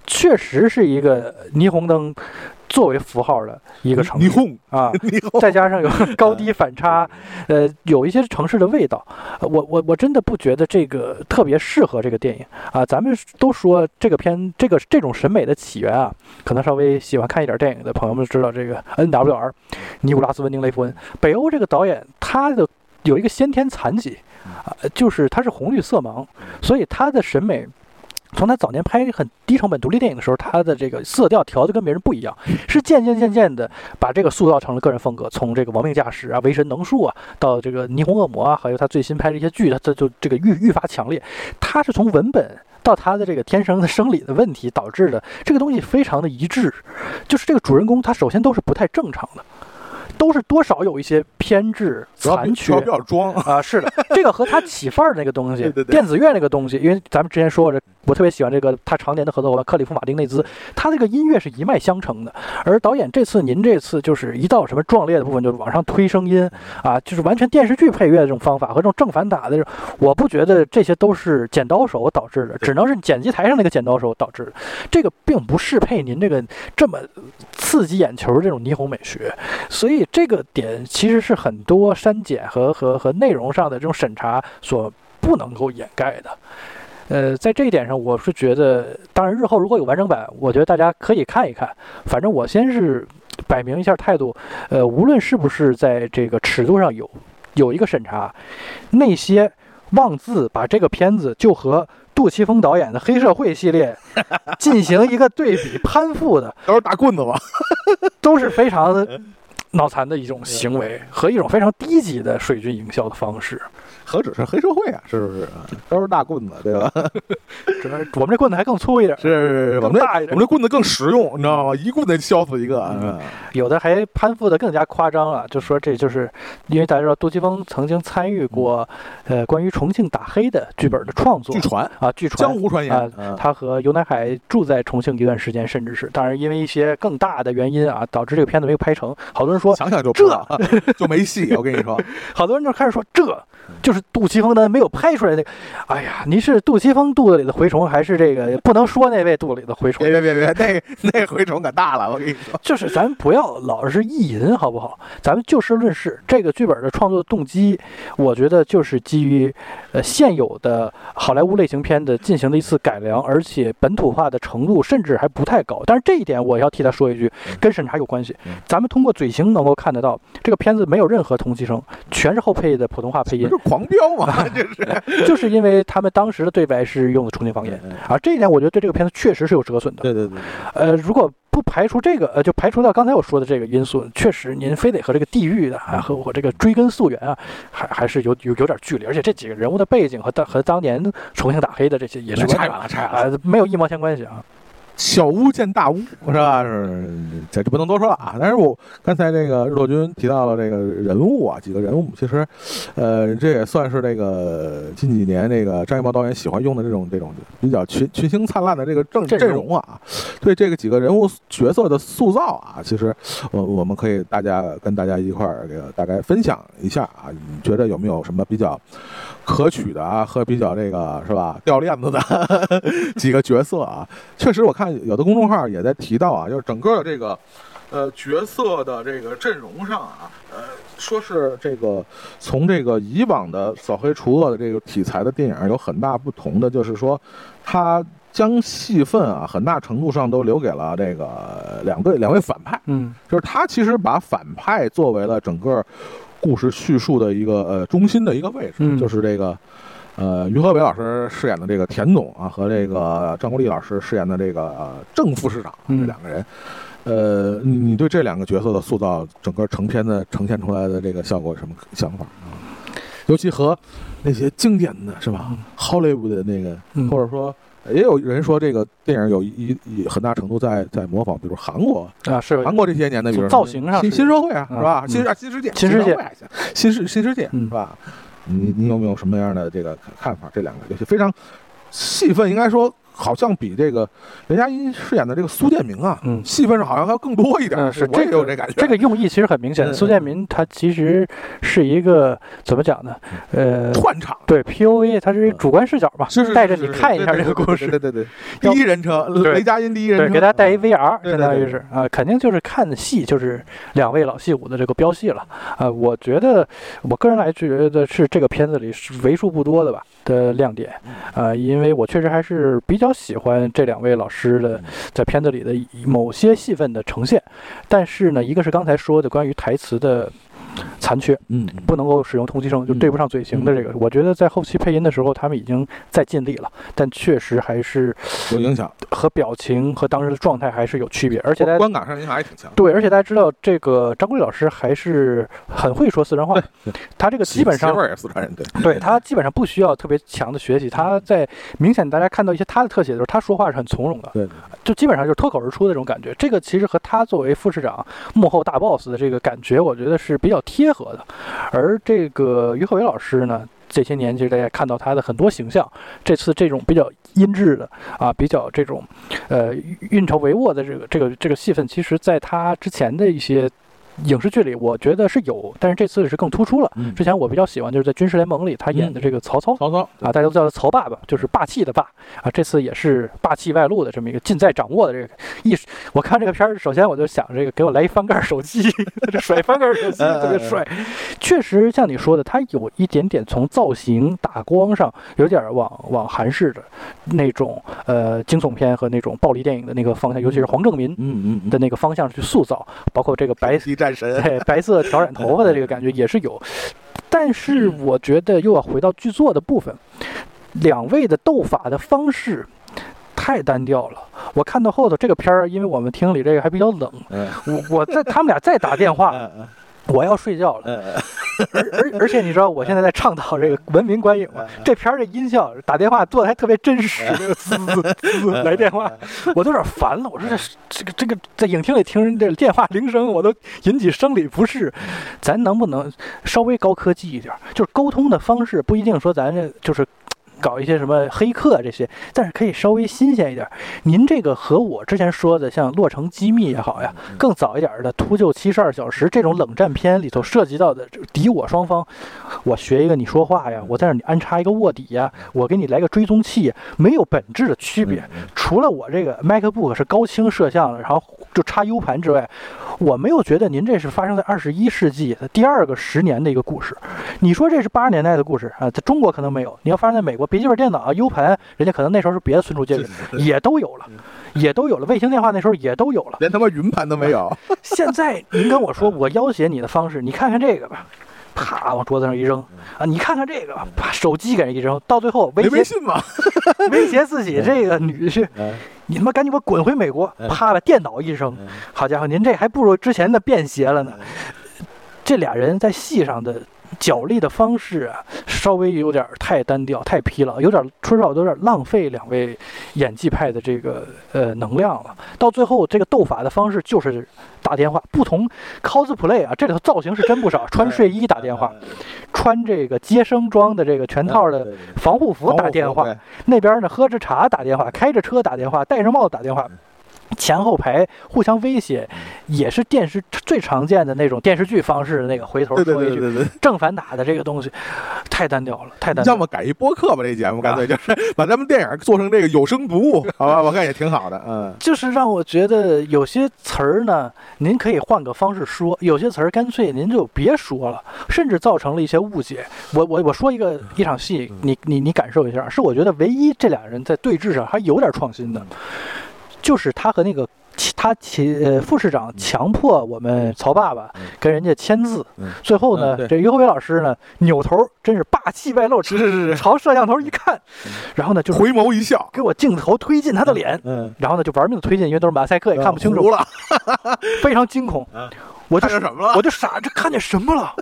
确实是一个霓虹灯。作为符号的一个城市啊，再加上有 高低反差，呃，有一些城市的味道。我我我真的不觉得这个特别适合这个电影啊。咱们都说这个片，这个这种审美的起源啊，可能稍微喜欢看一点电影的朋友们知道这个 N.W.R. 尼古拉斯·温丁·雷夫恩，北欧这个导演，他的有一个先天残疾啊，就是他是红绿色盲，所以他的审美。从他早年拍很低成本独立电影的时候，他的这个色调调的跟别人不一样，是渐渐渐渐的把这个塑造成了个人风格。从这个《亡命驾驶》啊、《为神能术》啊，到这个《霓虹恶魔》啊，还有他最新拍的一些剧，他这就这个愈愈发强烈。他是从文本到他的这个天生的生理的问题导致的，这个东西非常的一致，就是这个主人公他首先都是不太正常的。都是多少有一些偏执、残缺，比较装啊。是的，这个和他起范儿那个东西，电子乐那个东西，因为咱们之前说过，这我特别喜欢这个他常年的合作伙伴克里夫·马丁内兹，他这个音乐是一脉相承的。而导演这次您这次就是一到什么壮烈的部分，就是往上推声音啊，就是完全电视剧配乐的这种方法和这种正反打的，我不觉得这些都是剪刀手导致的，只能是剪辑台上那个剪刀手导致的。这个并不适配您这个这么刺激眼球这种霓虹美学，所以。这个点其实是很多删减和和和内容上的这种审查所不能够掩盖的。呃，在这一点上，我是觉得，当然日后如果有完整版，我觉得大家可以看一看。反正我先是摆明一下态度，呃，无论是不是在这个尺度上有有一个审查，那些妄自把这个片子就和杜琪峰导演的黑社会系列 进行一个对比攀附的，都是大棍子吧，都是非常的。脑残的一种行为和一种非常低级的水军营销的方式。何止是黑社会啊，是不是？都是大棍子，对吧？我们这棍子还更粗一点，是更大一点。我们这棍子更实用，你知道吗？一棍子削死一个。嗯有的还攀附的更加夸张了，就说这就是因为大家知道杜琪峰曾经参与过呃关于重庆打黑的剧本的创作。据传啊，据传江湖传言啊，他和尤乃海住在重庆一段时间，甚至是当然因为一些更大的原因啊，导致这个片子没有拍成。好多人说。说，想想就这 就没戏。我跟你说，好多人就开始说这就是杜琪峰的没有拍出来那个。哎呀，你是杜琪峰肚子里的蛔虫，还是这个不能说那位肚子里的蛔虫？别别别别，那那蛔虫可大了。我跟你说，就是咱不要老是意淫，好不好？咱们就事论事。这个剧本的创作动机，我觉得就是基于呃现有的好莱坞类型片的进行的一次改良，而且本土化的程度甚至还不太高。但是这一点我要替他说一句，跟审查有关系。咱们通过嘴型能够看得到，这个片子没有任何同期声，全是后配的普通话配音。是狂飙嘛？就是 就是因为他们当时的对白是用的重庆方言而，这一点我觉得对这个片子确实是有折损的。对对对。呃，如果不排除这个，呃，就排除掉刚才我说的这个因素，确实您非得和这个地域的啊，和我这个追根溯源啊，还还是有有有点距离。而且这几个人物的背景和当和当年重庆打黑的这些也是差远了，差远了，没有一毛钱关系啊。小巫见大巫是吧？是，这就不能多说了啊。但是我刚才这个日落君提到了这个人物啊，几个人物，其实，呃，这也算是这个近几年这个张艺谋导演喜欢用的这种这种比较群群星灿烂的这个阵阵容啊。对这个几个人物角色的塑造啊，其实我我们可以大家跟大家一块儿这个大概分享一下啊。你觉得有没有什么比较可取的啊，和比较这个是吧掉链子的 几个角色啊？确实我看。有的公众号也在提到啊，就是整个的这个，呃，角色的这个阵容上啊，呃，说是这个从这个以往的扫黑除恶的这个题材的电影有很大不同的，就是说，他将戏份啊很大程度上都留给了这个两个两位反派，嗯，就是他其实把反派作为了整个故事叙述的一个呃中心的一个位置，就是这个。呃，于和伟老师饰演的这个田总啊，和这个张国立老师饰演的这个正副市长这两个人，呃，你对这两个角色的塑造，整个成片的呈现出来的这个效果有什么想法啊？尤其和那些经典的是吧，Hollywood 的那个，或者说也有人说这个电影有一一很大程度在在模仿，比如韩国啊，是韩国这些年的，比如造型上新新社会啊，是吧？新新世界，新世界，新世新世界是吧？你你有没有什么样的这个看法？这两个游戏非常戏份，应该说好像比这个雷佳音饰演的这个苏建明啊，嗯，戏份上好像要更多一点。嗯，是我也有这感觉。这个用意其实很明显。苏建明他其实是一个怎么讲呢？呃，串场。对 P O V，他是主观视角吧，带着你看一下这个故事。对对对，第一人称，雷佳音第一人称，给大家带一 V R，相当于是啊，肯定就是看戏，就是两位老戏骨的这个飙戏了啊。我觉得，我个人来觉得是这个片子里是为数不多的吧。的亮点，啊，因为我确实还是比较喜欢这两位老师的在片子里的某些戏份的呈现，但是呢，一个是刚才说的关于台词的。残缺，嗯，不能够使用同期声，就对不上嘴型的这个。我觉得在后期配音的时候，他们已经在尽力了，但确实还是有影响，和表情和当时的状态还是有区别。而且在观感上影响还挺强。对，而且大家知道，这个张国立老师还是很会说四川话，他这个基本上四川人，对，对他基本上不需要特别强的学习。他在明显大家看到一些他的特写的时候，他说话是很从容的，对，就基本上就是脱口而出的这种感觉。这个其实和他作为副市长幕后大 boss 的这个感觉，我觉得是比较贴合的。而这个于和伟老师呢，这些年其实大家看到他的很多形象，这次这种比较音质的啊，比较这种，呃，运筹帷幄的这个这个这个戏份，其实在他之前的一些。影视剧里，我觉得是有，但是这次是更突出了。之前我比较喜欢就是在《军事联盟》里他演的这个曹操，曹操啊，大家都叫他曹爸爸，就是霸气的霸啊。这次也是霸气外露的这么一个尽在掌握的这个意识。我看这个片儿，首先我就想这个给我来一翻盖手机，这 甩翻盖手机特别帅。确实像你说的，他有一点点从造型打光上有点往往韩式的那种呃惊悚片和那种暴力电影的那个方向，尤其是黄正民嗯嗯的那个方向去塑造，包括这个白。战神，对 白色挑染头发的这个感觉也是有，但是我觉得又要回到剧作的部分，两位的斗法的方式太单调了。我看到后头这个片儿，因为我们厅里这个还比较冷，我我在他们俩再打电话。我要睡觉了，而而而且你知道，我现在在倡导这个文明观影嘛？这片儿的音效打电话做的还特别真实，这个滋滋来电话，我都有点烦了。我说这这个这个在影厅里听这电话铃声，我都引起生理不适。咱能不能稍微高科技一点？就是沟通的方式不一定说咱这就是。搞一些什么黑客这些，但是可以稍微新鲜一点。您这个和我之前说的像《洛城机密》也好呀，更早一点的《秃鹫七十二小时》这种冷战片里头涉及到的敌我双方，我学一个你说话呀，我在那里安插一个卧底呀，我给你来个追踪器，没有本质的区别。除了我这个 MacBook 是高清摄像的，然后就插 U 盘之外，我没有觉得您这是发生在二十一世纪的第二个十年的一个故事。你说这是八十年代的故事啊，在中国可能没有，你要发生在美国，笔记本电脑啊、U 盘，人家可能那时候是别的存储介质，也都有了，也都有了。卫星电话那时候也都有了，连他妈云盘都没有。现在您跟我说我要挟你的方式，你看看这个吧。啪，往桌子上一扔啊！你看看这个，把手机给人一扔，到最后威胁微信嘛，威胁自己这个女婿，你他妈赶紧给我滚回美国！啪，把电脑一扔，好家伙，您这还不如之前的便携了呢。这俩人在戏上的。角力的方式啊，稍微有点太单调、太疲劳，有点说实话，有点浪费两位演技派的这个呃能量了。到最后，这个斗法的方式就是打电话，不同 cosplay 啊，这里头造型是真不少，穿睡衣打电话，穿这个接生装的这个全套的防护服打电话，那边呢喝着茶打电话，开着车打电话，戴着帽子打电话。前后排互相威胁，也是电视最常见的那种电视剧方式的那个回头说一句正反打的这个东西，太单调了，太单调。要么改一播客吧，这节目干脆就是把咱们电影做成这个有声读物，好吧？我看也挺好的，嗯。就是让我觉得有些词儿呢，您可以换个方式说；有些词儿干脆您就别说了，甚至造成了一些误解。我我我说一个一场戏，你你你感受一下，是我觉得唯一这俩人在对峙上还有点创新的。就是他和那个他其呃副市长强迫我们曹爸爸跟人家签字，最后呢，这于和伟老师呢扭头真是霸气外露，是是是，朝摄像头一看，然后呢就回眸一笑，给我镜头推进他的脸，嗯，然后呢就玩命的推进，因为都是马赛克也看不清楚了，非常惊恐，我就什么了？我就傻，这看见什么了？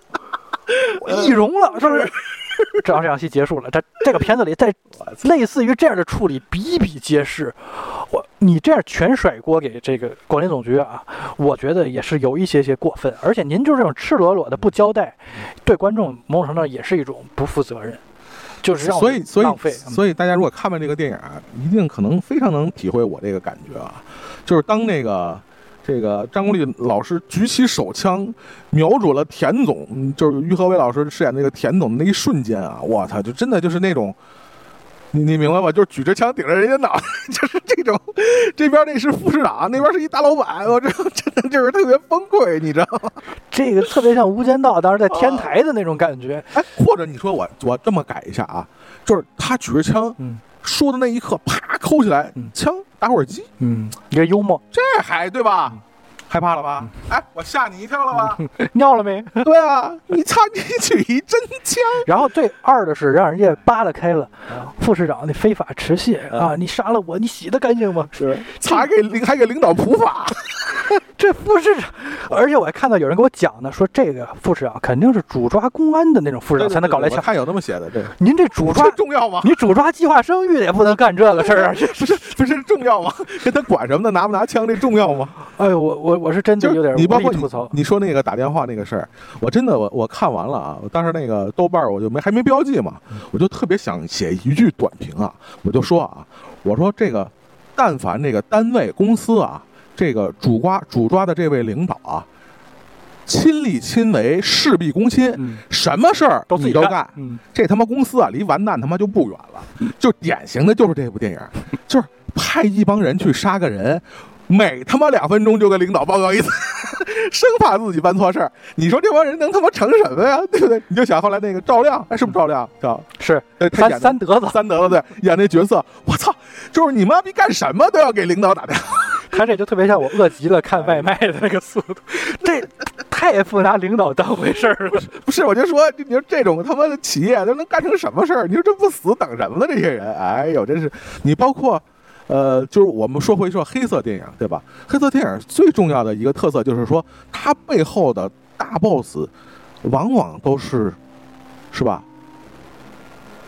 易容了，是不是？这样这场戏结束了，这这个片子里在类似于这样的处理比比皆是。我你这样全甩锅给这个广电总局啊，我觉得也是有一些些过分。而且您就这种赤裸裸的不交代，对观众某种程度上也是一种不负责任，就是让所以所以浪费。所以大家如果看完这个电影啊，一定可能非常能体会我这个感觉啊，就是当那个。这个张国立老师举起手枪，瞄准了田总，就是于和伟老师饰演那个田总的那一瞬间啊，我操，就真的就是那种，你你明白吧？就是举着枪顶着人家脑袋，就是这种。这边那是副市长，那边是一大老板，我这真的就是特别崩溃，你知道吗？这个特别像《无间道》当时在天台的那种感觉。哎，或者你说我我这么改一下啊，就是他举着枪，说的那一刻，啪扣起来，枪。打火机，嗯，你这幽默，这还对吧？害怕了吧？哎，我吓你一跳了吧？尿了没？对啊，你操，你举一真枪。然后最二的是让人家扒拉开了，副市长那非法持械啊！你杀了我，你洗的干净吗？是，还给领还给领导普法。这副市长，而且我还看到有人给我讲呢，说这个副市长肯定是主抓公安的那种副市长才能搞来枪。看有那么写的，这您这主抓重要吗？你主抓计划生育的也不能干这个事儿啊！不是不是重要吗？跟他管什么呢？拿不拿枪这重要吗？哎呦，我我我是真的有点你包括吐槽。你说那个打电话那个事儿，我真的我我看完了啊！当时那个豆瓣我就没还没标记嘛，我就特别想写一句短评啊，我就说啊，我说这个，但凡这个单位公司啊。这个主抓主抓的这位领导啊，亲力亲为，事必躬亲，什么事儿你都干。这他妈公司啊，离完蛋他妈就不远了。就典型的就是这部电影，就是派一帮人去杀个人，每他妈两分钟就跟领导报告一次，生怕自己办错事儿。你说这帮人能他妈成什么呀？对不对？你就想后来那个赵亮，哎，是不是赵亮？叫是，他演三德子，三德子对，演那角色，我操，就是你妈逼干什么都要给领导打电话。他这就特别像我饿极了看外卖的那个速度，这太不拿领导当回事儿了。不是，我就说，你说这种他妈的企业都能干成什么事儿？你说这不死等什么呢？这些人，哎呦，真是！你包括，呃，就是我们说回说黑色电影，对吧？黑色电影最重要的一个特色就是说，它背后的大 boss 往往都是，是吧？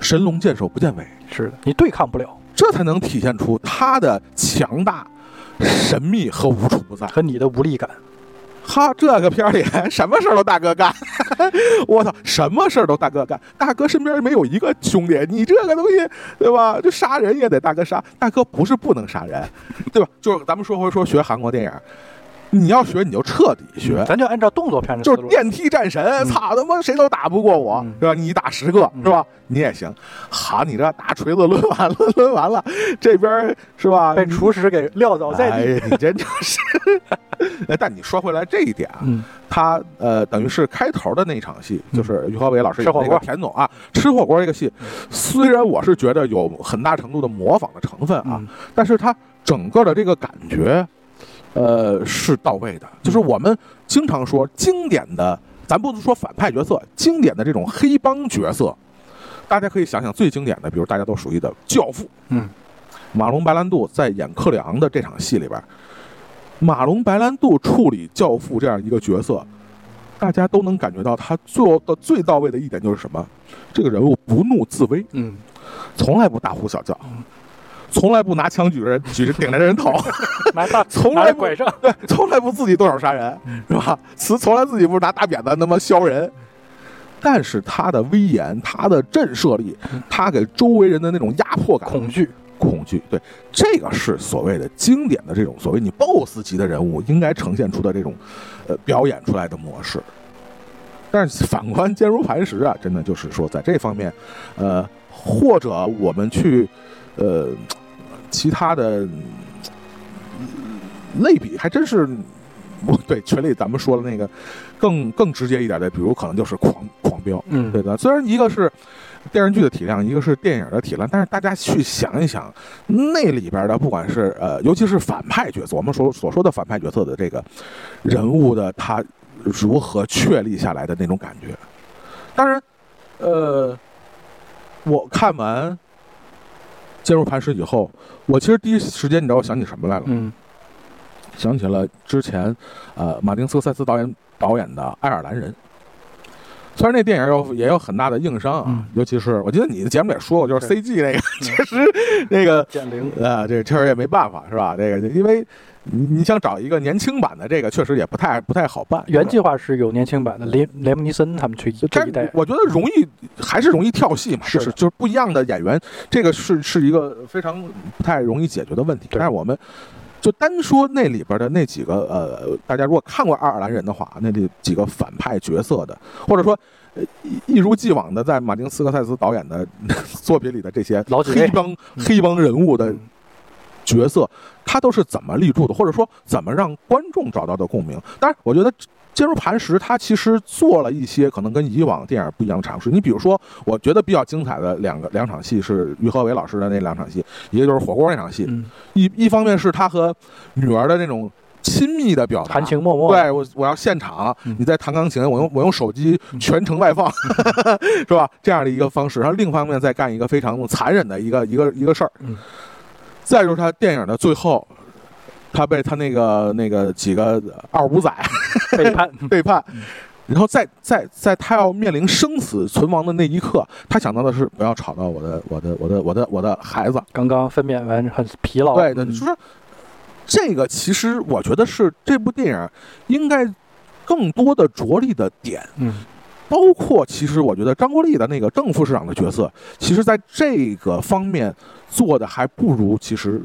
神龙见首不见尾，是的，你对抗不了，这才能体现出它的强大。神秘和无处不在，和你的无力感，哈，这个片儿里什么事儿都大哥干，我操，什么事儿都大哥干，大哥身边没有一个兄弟，你这个东西，对吧？就杀人也得大哥杀，大哥不是不能杀人，对吧？就是咱们说回说学韩国电影，你要学你就彻底学，咱就按照动作片就是电梯战神，操他妈谁都打不过我，嗯是吧？你打十个是吧？你也行。好，你这大锤子抡完了，抡完了，这边是吧？被厨师给撂倒在地。哎，你真就是。哎但你说回来这一点啊，嗯，他呃，等于是开头的那场戏，就是于和伟老师演那个吃火锅田总啊，吃火锅这个戏，虽然我是觉得有很大程度的模仿的成分啊，嗯但是他整个的这个感觉，呃，是到位的。就是我们经常说经典的，咱不能说反派角色，经典的这种黑帮角色，大家可以想想最经典的，比如大家都熟悉的《教父》，嗯，马龙白兰度在演克里昂的这场戏里边，马龙白兰度处理教父这样一个角色，大家都能感觉到他做的最到位的一点就是什么？这个人物不怒自威，嗯，从来不大呼小叫，从来不拿枪举着人举着顶着人头，拿大 从来不拿拐杖，对，从来不自己动手杀人，是吧？从从来自己不是拿大扁担那么削人。但是他的威严，他的震慑力，他给周围人的那种压迫感、恐惧，恐惧，对，这个是所谓的经典的这种所谓你 BOSS 级的人物应该呈现出的这种，呃，表演出来的模式。但是反观坚如磐石啊，真的就是说在这方面，呃，或者我们去，呃，其他的嗯类比，还真是，不对，群里咱们说的那个更更直接一点的，比如可能就是狂狂飙，嗯，对的，虽然一个是电视剧的体量，一个是电影的体量，但是大家去想一想，那里边的不管是呃，尤其是反派角色，我们所所说的反派角色的这个人物的他如何确立下来的那种感觉。当然，呃，我看完《坚如磐石》以后，我其实第一时间你知道我想起什么来了？嗯想起了之前呃马丁斯科塞斯导演导演的《爱尔兰人》。虽然那电影有也有很大的硬伤啊，嗯尤其是我记得你的节目也说过，就是 CG 那个，确实那个 减龄，啊，这确实也没办法，是吧？这个因为你你想找一个年轻版的，这个确实也不太不太好办。原计划是有年轻版的，雷雷姆尼森他们去这但一代，我觉得容易还是容易跳戏嘛，是就是就是不一样的演员，这个是是一个非常不太容易解决的问题。但是我们就单说那里边的那几个呃，大家如果看过《爱尔兰人》的话，那里几个反派角色的，或者说呃一一如既往的在马丁斯科塞斯导演的 作品里的这些黑帮黑帮人物的嗯角色，他都是怎么立住的，或者说怎么让观众找到的共鸣。当然，我觉得《坚如磐石》它其实做了一些可能跟以往电影不一样的尝试。你比如说，我觉得比较精彩的两个两场戏是于和伟老师的那两场戏，一个就是火锅那场戏，嗯，一一方面是他和女儿的那种亲密的表达，含情脉脉，对我，我要现场嗯，你在弹钢琴，我用我用手机全程外放，是吧？这样的一个方式，然后另一方面再干一个非常残忍的一个一个一个事儿嗯。再就是他电影的最后，他被他那个那个几个二五仔 背叛，背叛。嗯，然后在在在他要面临生死存亡的那一刻，他想到的是不要吵到我的我的我的我的我的孩子，刚刚分娩完很疲劳，对就是这个，其实我觉得是这部电影应该更多的着力的点，嗯。包括其实我觉得张国立的那个正副市长的角色，其实在这个方面做的还不如其实。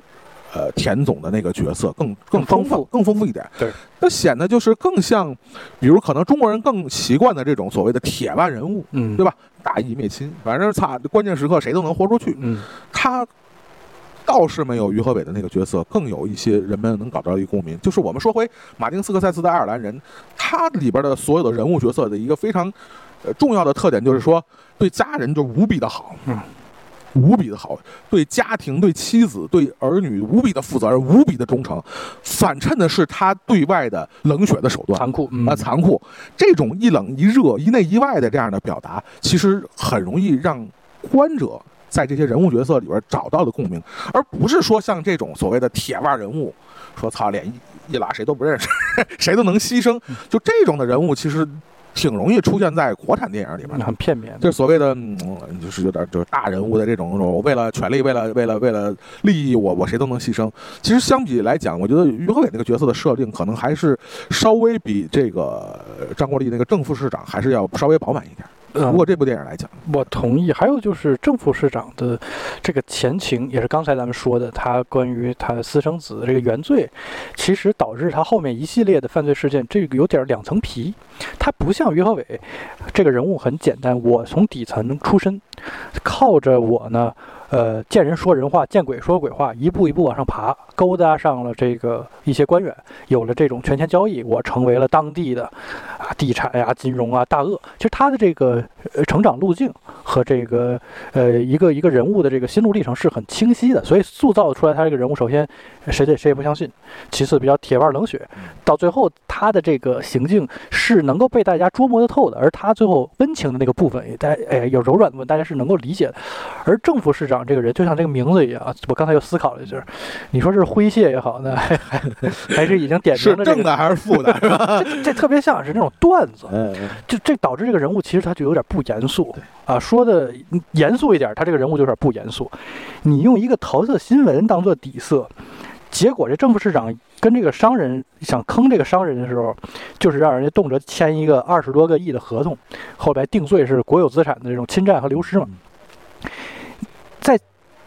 呃，田总的那个角色更更更丰富更丰富一点。对，那显得就是更像，比如可能中国人更习惯的这种所谓的铁腕人物，嗯，对吧？大义灭亲，反正擦关键时刻谁都能豁出去。嗯他倒是没有于和伟的那个角色更有一些人们能搞到一个共鸣。就是我们说回马丁斯科塞斯的爱尔兰人，他里边的所有的人物角色的一个非常呃重要的特点，就是说对家人就无比的好，嗯，无比的好，对家庭、对妻子、对儿女无比的负责任，无比的忠诚。反衬的是他对外的冷血的手段，残酷，嗯。啊，残酷，这种一冷一热、一内一外的这样的表达，其实很容易让观者在这些人物角色里边找到的共鸣，而不是说像这种所谓的铁腕人物，说操脸一一拉谁都不认识，谁都能牺牲，就这种的人物，其实挺容易出现在国产电影里面的。很片面。就是所谓的，嗯，就是有点就是大人物的这种，我为了权利，为了为了为了利益，我我谁都能牺牲。其实相比来讲，我觉得于和伟那个角色的设定可能还是稍微比这个呃张国立那个正副市长还是要稍微饱满一点。嗯如果这部电影来讲，我同意。还有就是正副市长的这个前情，也是刚才咱们说的，他关于他私生子的这个原罪，其实导致他后面一系列的犯罪事件，这个有点两层皮。他不像于和伟这个人物很简单，我从底层出身，靠着我呢。呃，见人说人话，见鬼说鬼话，一步一步往上爬，勾搭上了这个一些官员，有了这种权钱交易，我成为了当地的啊地产呀、金融啊大鳄。其实他的这个呃成长路径和这个呃一个一个人物的这个心路历程是很清晰的，所以塑造出来他这个人物，首先谁对谁也不相信，其次比较铁腕冷血，到最后他的这个行径是能够被大家捉摸得透的，而他最后温情的那个部分也大哎有柔软的部分，大家是能够理解的。而政府市长这个人，就像这个名字一样，啊我刚才又思考了一下，你说是诙谐也好呢，还还还是已经点是明了这个，正的还是负的？是吧？这这特别像是那种段子，嗯，就这导致这个人物其实他就有点不严肃啊。说的严肃一点，他这个人物就有点不严肃。你用一个桃色新闻当做底色，结果这正副市长跟这个商人想坑这个商人的时候，就是让人家动辄签一个二十多个亿的合同，后来定罪是国有资产的这种侵占和流失嘛。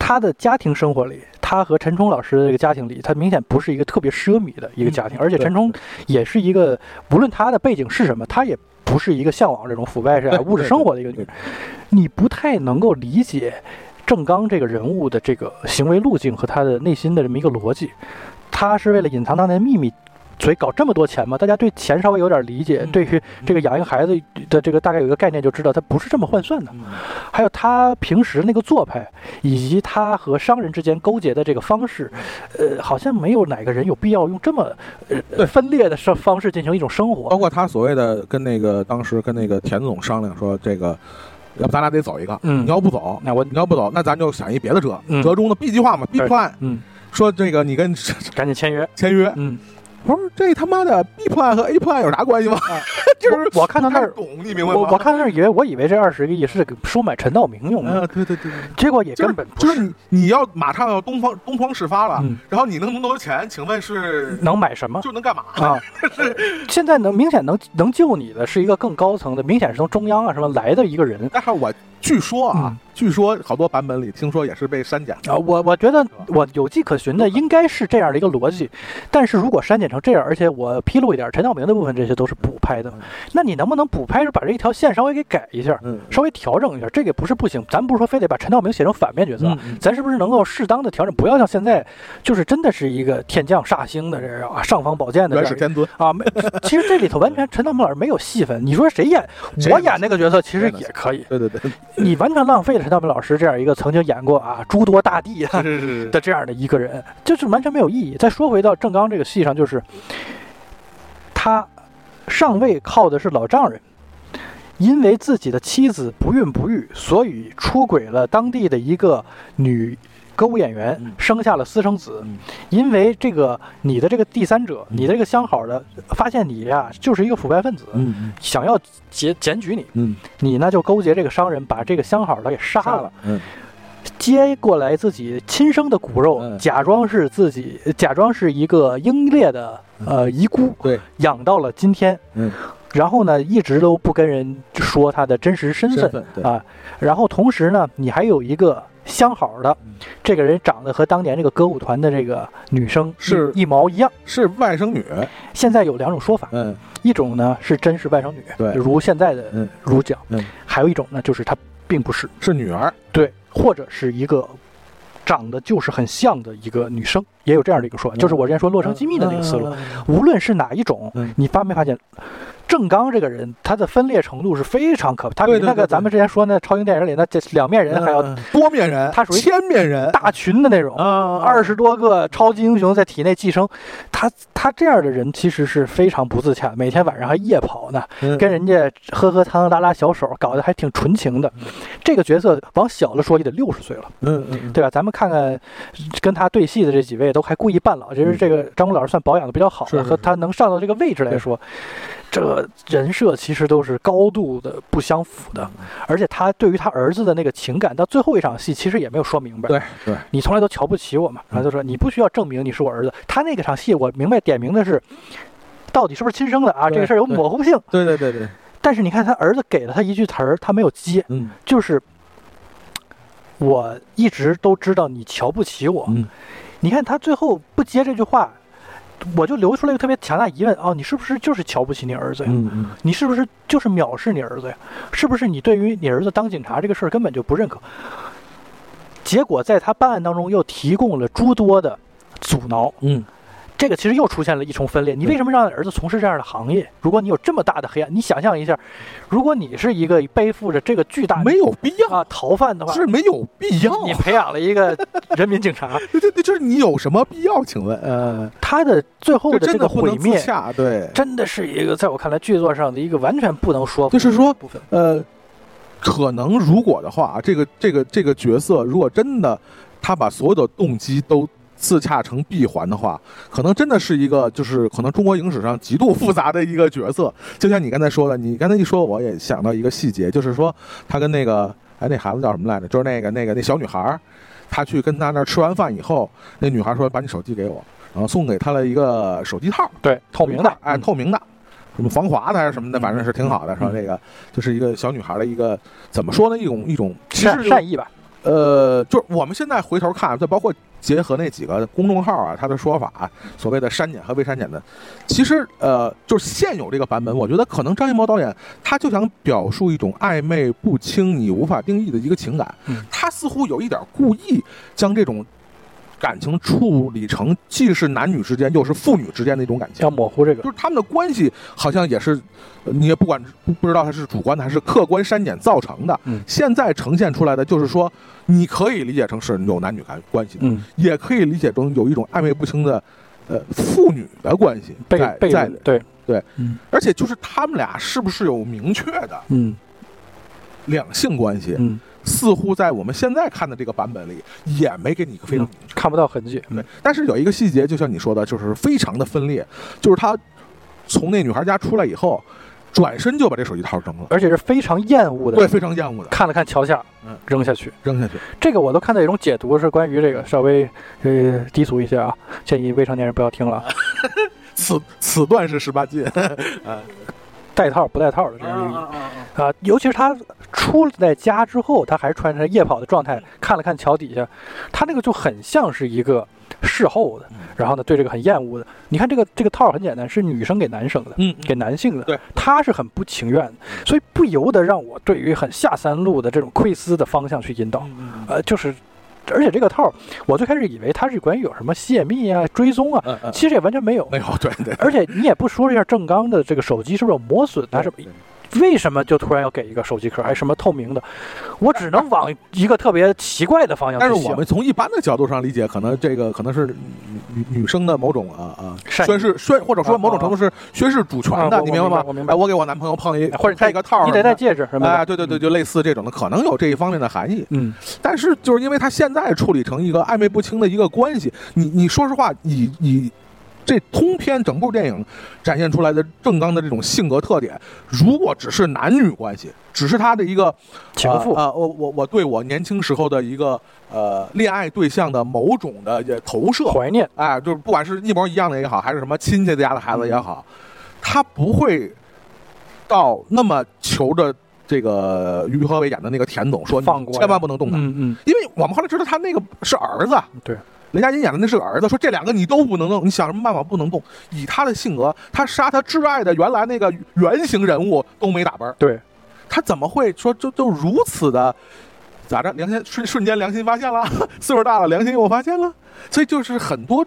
在他的家庭生活里，他和陈冲老师的这个家庭里，他明显不是一个特别奢靡的一个家庭，而且陈冲也是一个，无论他的背景是什么，他也不是一个向往这种腐败是物质生活的一个女人，你不太能够理解郑刚这个人物的这个行为路径和他的内心的这么一个逻辑，他是为了隐藏当年的秘密。所以搞这么多钱嘛，大家对钱稍微有点理解，对于这个养一个孩子的这个大概有一个概念，就知道他不是这么换算的。还有他平时那个做派，以及他和商人之间勾结的这个方式，呃，好像没有哪个人有必要用这么呃分裂的方方式进行一种生活。包。括他所谓的跟那个当时跟那个田总商量说，这个要不咱俩得走一个，嗯。你要不走，那我你要不走，那咱就想一别的辙，嗯。折中的 B 计划嘛，B 对。plan，嗯，说这个你跟 赶紧签约。签约，嗯，我说这他妈的 B plan 和 A plan 有啥关系吗？就是我我看到那儿，懂，你明白吗？我我看到那儿以为我以为这二十个亿是给收买陈道明用啊，的，对对对，对结果也根本不就是你你要马上要东方东窗事发了，嗯然后你能那么多钱，请问是能买什么就能干嘛？啊？是 现在能明显能能救你的是一个更高层的，明显是从中央啊什么来的一个人。但是我据说啊嗯，据说好多版本里听说也是被删减啊，我我觉得我有迹可循的应该是这样的一个逻辑，但是如果删减成这样，而且我披露一点，陈道明的部分这些都是补拍的，那你能不能补拍是把这一条线稍微给改一下，嗯。稍微调整一下？这个不是不行，咱不是说非得把陈道明写成反面角色咱是不是能够适当的调整，不要像现在就是真的是一个天降煞星的这个啊尚方宝剑的这样一个元始天尊，啊，没，其实这里头完全陈道明老师没有戏份。你说谁演？我演那个角色其实也可以。对对对，你完全浪费了陈道明老师这样一个曾经演过啊诸多大帝啊的这样的一个人，就是完全没有意义。再说回到郑刚这个戏上，就是他上位靠的是老丈人，因为自己的妻子不孕不育，所以出轨了当地的一个女歌舞演员嗯，生下了私生子嗯。因为这个你的这个第三者，你的这个相好的发现你呀就是一个腐败分子，嗯想要检检举你，嗯，你呢就勾结这个商人，把这个相好的给杀了。，嗯。接过来自己亲生的骨肉，嗯。假装是自己，假装是一个英烈的呃遗孤，对，养到了今天，嗯，然后呢，一直都不跟人说他的真实身份啊，然后同时呢，你还有一个相好的嗯，这个人长得和当年这个歌舞团的这个女生是一一毛一样。是外甥女，现在有两种说法，嗯。一种呢是真是外甥女，对。如现在的嗯。如讲，嗯。还有一种呢就是她并不是，是女儿，对，或者是一个长得就是很像的一个女生，也有这样的一个说法，就是我之前说洛城机密的那个思路。嗯，无论是哪一种嗯，你发没发现，郑刚这个人他的分裂程度是非常可怕，他比那个咱们之前说那超英电影里那这两面人还要嗯。多面人，他属于千面人，大群的那种。啊二十多个超级英雄在体内寄生，他他这样的人其实是非常不自洽，每天晚上还夜跑呢，嗯。跟人家喝喝汤、拉拉小手，搞得还挺纯情的。这个角色往小了说也得六十岁了，嗯嗯对吧？咱们看看跟他对戏的这几位都还故意扮老，其实这个张国老师算保养的比较好的，是是是。和他能上到这个位置来说，这个人设其实都是高度的不相符的，而且他对于他儿子的那个情感，到最后一场戏其实也没有说明白。对对，你从来都瞧不起我嘛，然后就说你不需要证明你是我儿子。他那个场戏我明白点名的是，到底是不是亲生的啊？这个事儿有模糊性。对对对对，但是你看他儿子给了他一句词儿，他没有接，嗯就是我一直都知道你瞧不起我。嗯你看他最后不接这句话，我就留出了一个特别强大疑问：哦，你是不是就是瞧不起你儿子呀？嗯嗯，你是不是就是藐视你儿子呀？是不是你对于你儿子当警察这个事儿根本就不认可？结果在他办案当中又提供了诸多的阻挠，嗯，这个其实又出现了一重分裂。你为什么让儿子从事这样的行业？如果你有这么大的黑暗，你想象一下，如果你是一个背负着这个巨大没有必要，啊逃犯的话，是没有必要。你培养了一个人民警察，对对对，就是你有什么必要？请问，呃，他的最后的这个毁灭，洽，对，真的是一个在我看来剧作上的一个完全不能说服就是说部分。呃，可能如果的话，这个这个这个角色如果真的他把所有的动机都自洽成闭环的话，可能真的是一个就是可能中国影史上极度复杂的一个角色。就像你刚才说的，你刚才一说，我也想到一个细节，就是说他跟那个哎那孩子叫什么来着？就是那个那个那小女孩儿，他去跟他那儿吃完饭以后，那女孩说把你手机给我，然后送给他了一个手机套。对，透明的，哎，嗯透明的，什么防滑的还是什么的，反正是挺好的。说嗯这个就是一个小女孩的一个怎么说呢？一种一种其实善善意吧，呃，就是我们现在回头看，再包括结合那几个公众号啊，他的说法，所谓的删减和未删减的，其实呃，就是现有这个版本，我觉得可能张艺谋导演他就想表述一种暧昧不清、你无法定义的一个情感，嗯他似乎有一点故意将这种。感情处理成既是男女之间，又是父女之间的一种感情要，模糊这个就。是他们的关系好像也是，呃你也不管不不知道它是主观的还是客观删减造成的。嗯现在呈现出来的就是说，你可以理解成是有男女关关系的，嗯，也可以理解成有一种暧昧不清的，呃，父女的关系被在在对，对，嗯而且就是他们俩是不是有明确的嗯两性关系，嗯，似乎在我们现在看的这个版本里也没给你一个非常。看不到痕迹。对嗯，但是有一个细节，就像你说的，就是非常的分裂，就是他从那女孩家出来以后，转身就把这手机套扔了，而且是非常厌恶的，对，非常厌恶的看了看桥下，嗯扔下去。扔下去。这个我都看到一种解读是关于这个稍微呃低俗一些啊，建议未成年人不要听了啊。此此段是十八禁，带套不带套的这样啊啊，尤其是他出在家之后，他还穿着夜跑的状态，看了看桥底下，他那个就很像是一个事后的，然后呢对这个很厌恶的。你看这个这个套很简单，是女生给男生的，嗯给男性的，对，他是很不情愿的，所以不由得让我对于很下三路的这种窥私的方向去引导，呃，就是。而且这个套，我最开始以为它是关于有什么泄密啊、追踪啊，嗯嗯，其实也完全没有。没有，对对，而且你也不说一下郑刚的这个手机是不是有磨损啊？什么？为什么就突然要给一个手机壳，还什么透明的？我只能往一个特别奇怪的方向。但是我们从一般的角度上理解，可能这个可能是女女女生的某种啊啊宣誓宣，或者说啊某种程度是宣誓主权的，你明白吗？我明白我给我男朋友碰一或者戴一个套你得戴戒指什么的。哎，对对对，就类似这种的，可能有这一方面的含义。嗯，但是就是因为他现在处理成一个暧昧不清的一个关系，你你说实话，以以这通篇整部电影展现出来的郑刚的这种性格特点，如果只是男女关系，只是他的一个情妇。啊、呃我我我对我年轻时候的一个呃恋爱对象的某种的呃投射，怀念。哎，就是不管是一模一样的也好，还是什么亲戚家的孩子也好，他不会到那么求着这个于和伟演的那个田总说，你放过呀。千万不能动他，嗯嗯，因为我们后来知道他那个是儿子，对，雷佳音演的那是个儿子，说这两个你都不能动，你想什么办法不能动？以他的性格，他杀他挚爱的原来那个原型人物都没打奔，对，他怎么会说就就如此的？咋着？良心瞬瞬间良心发现了，岁数大了，良心又发现了，所以就是很多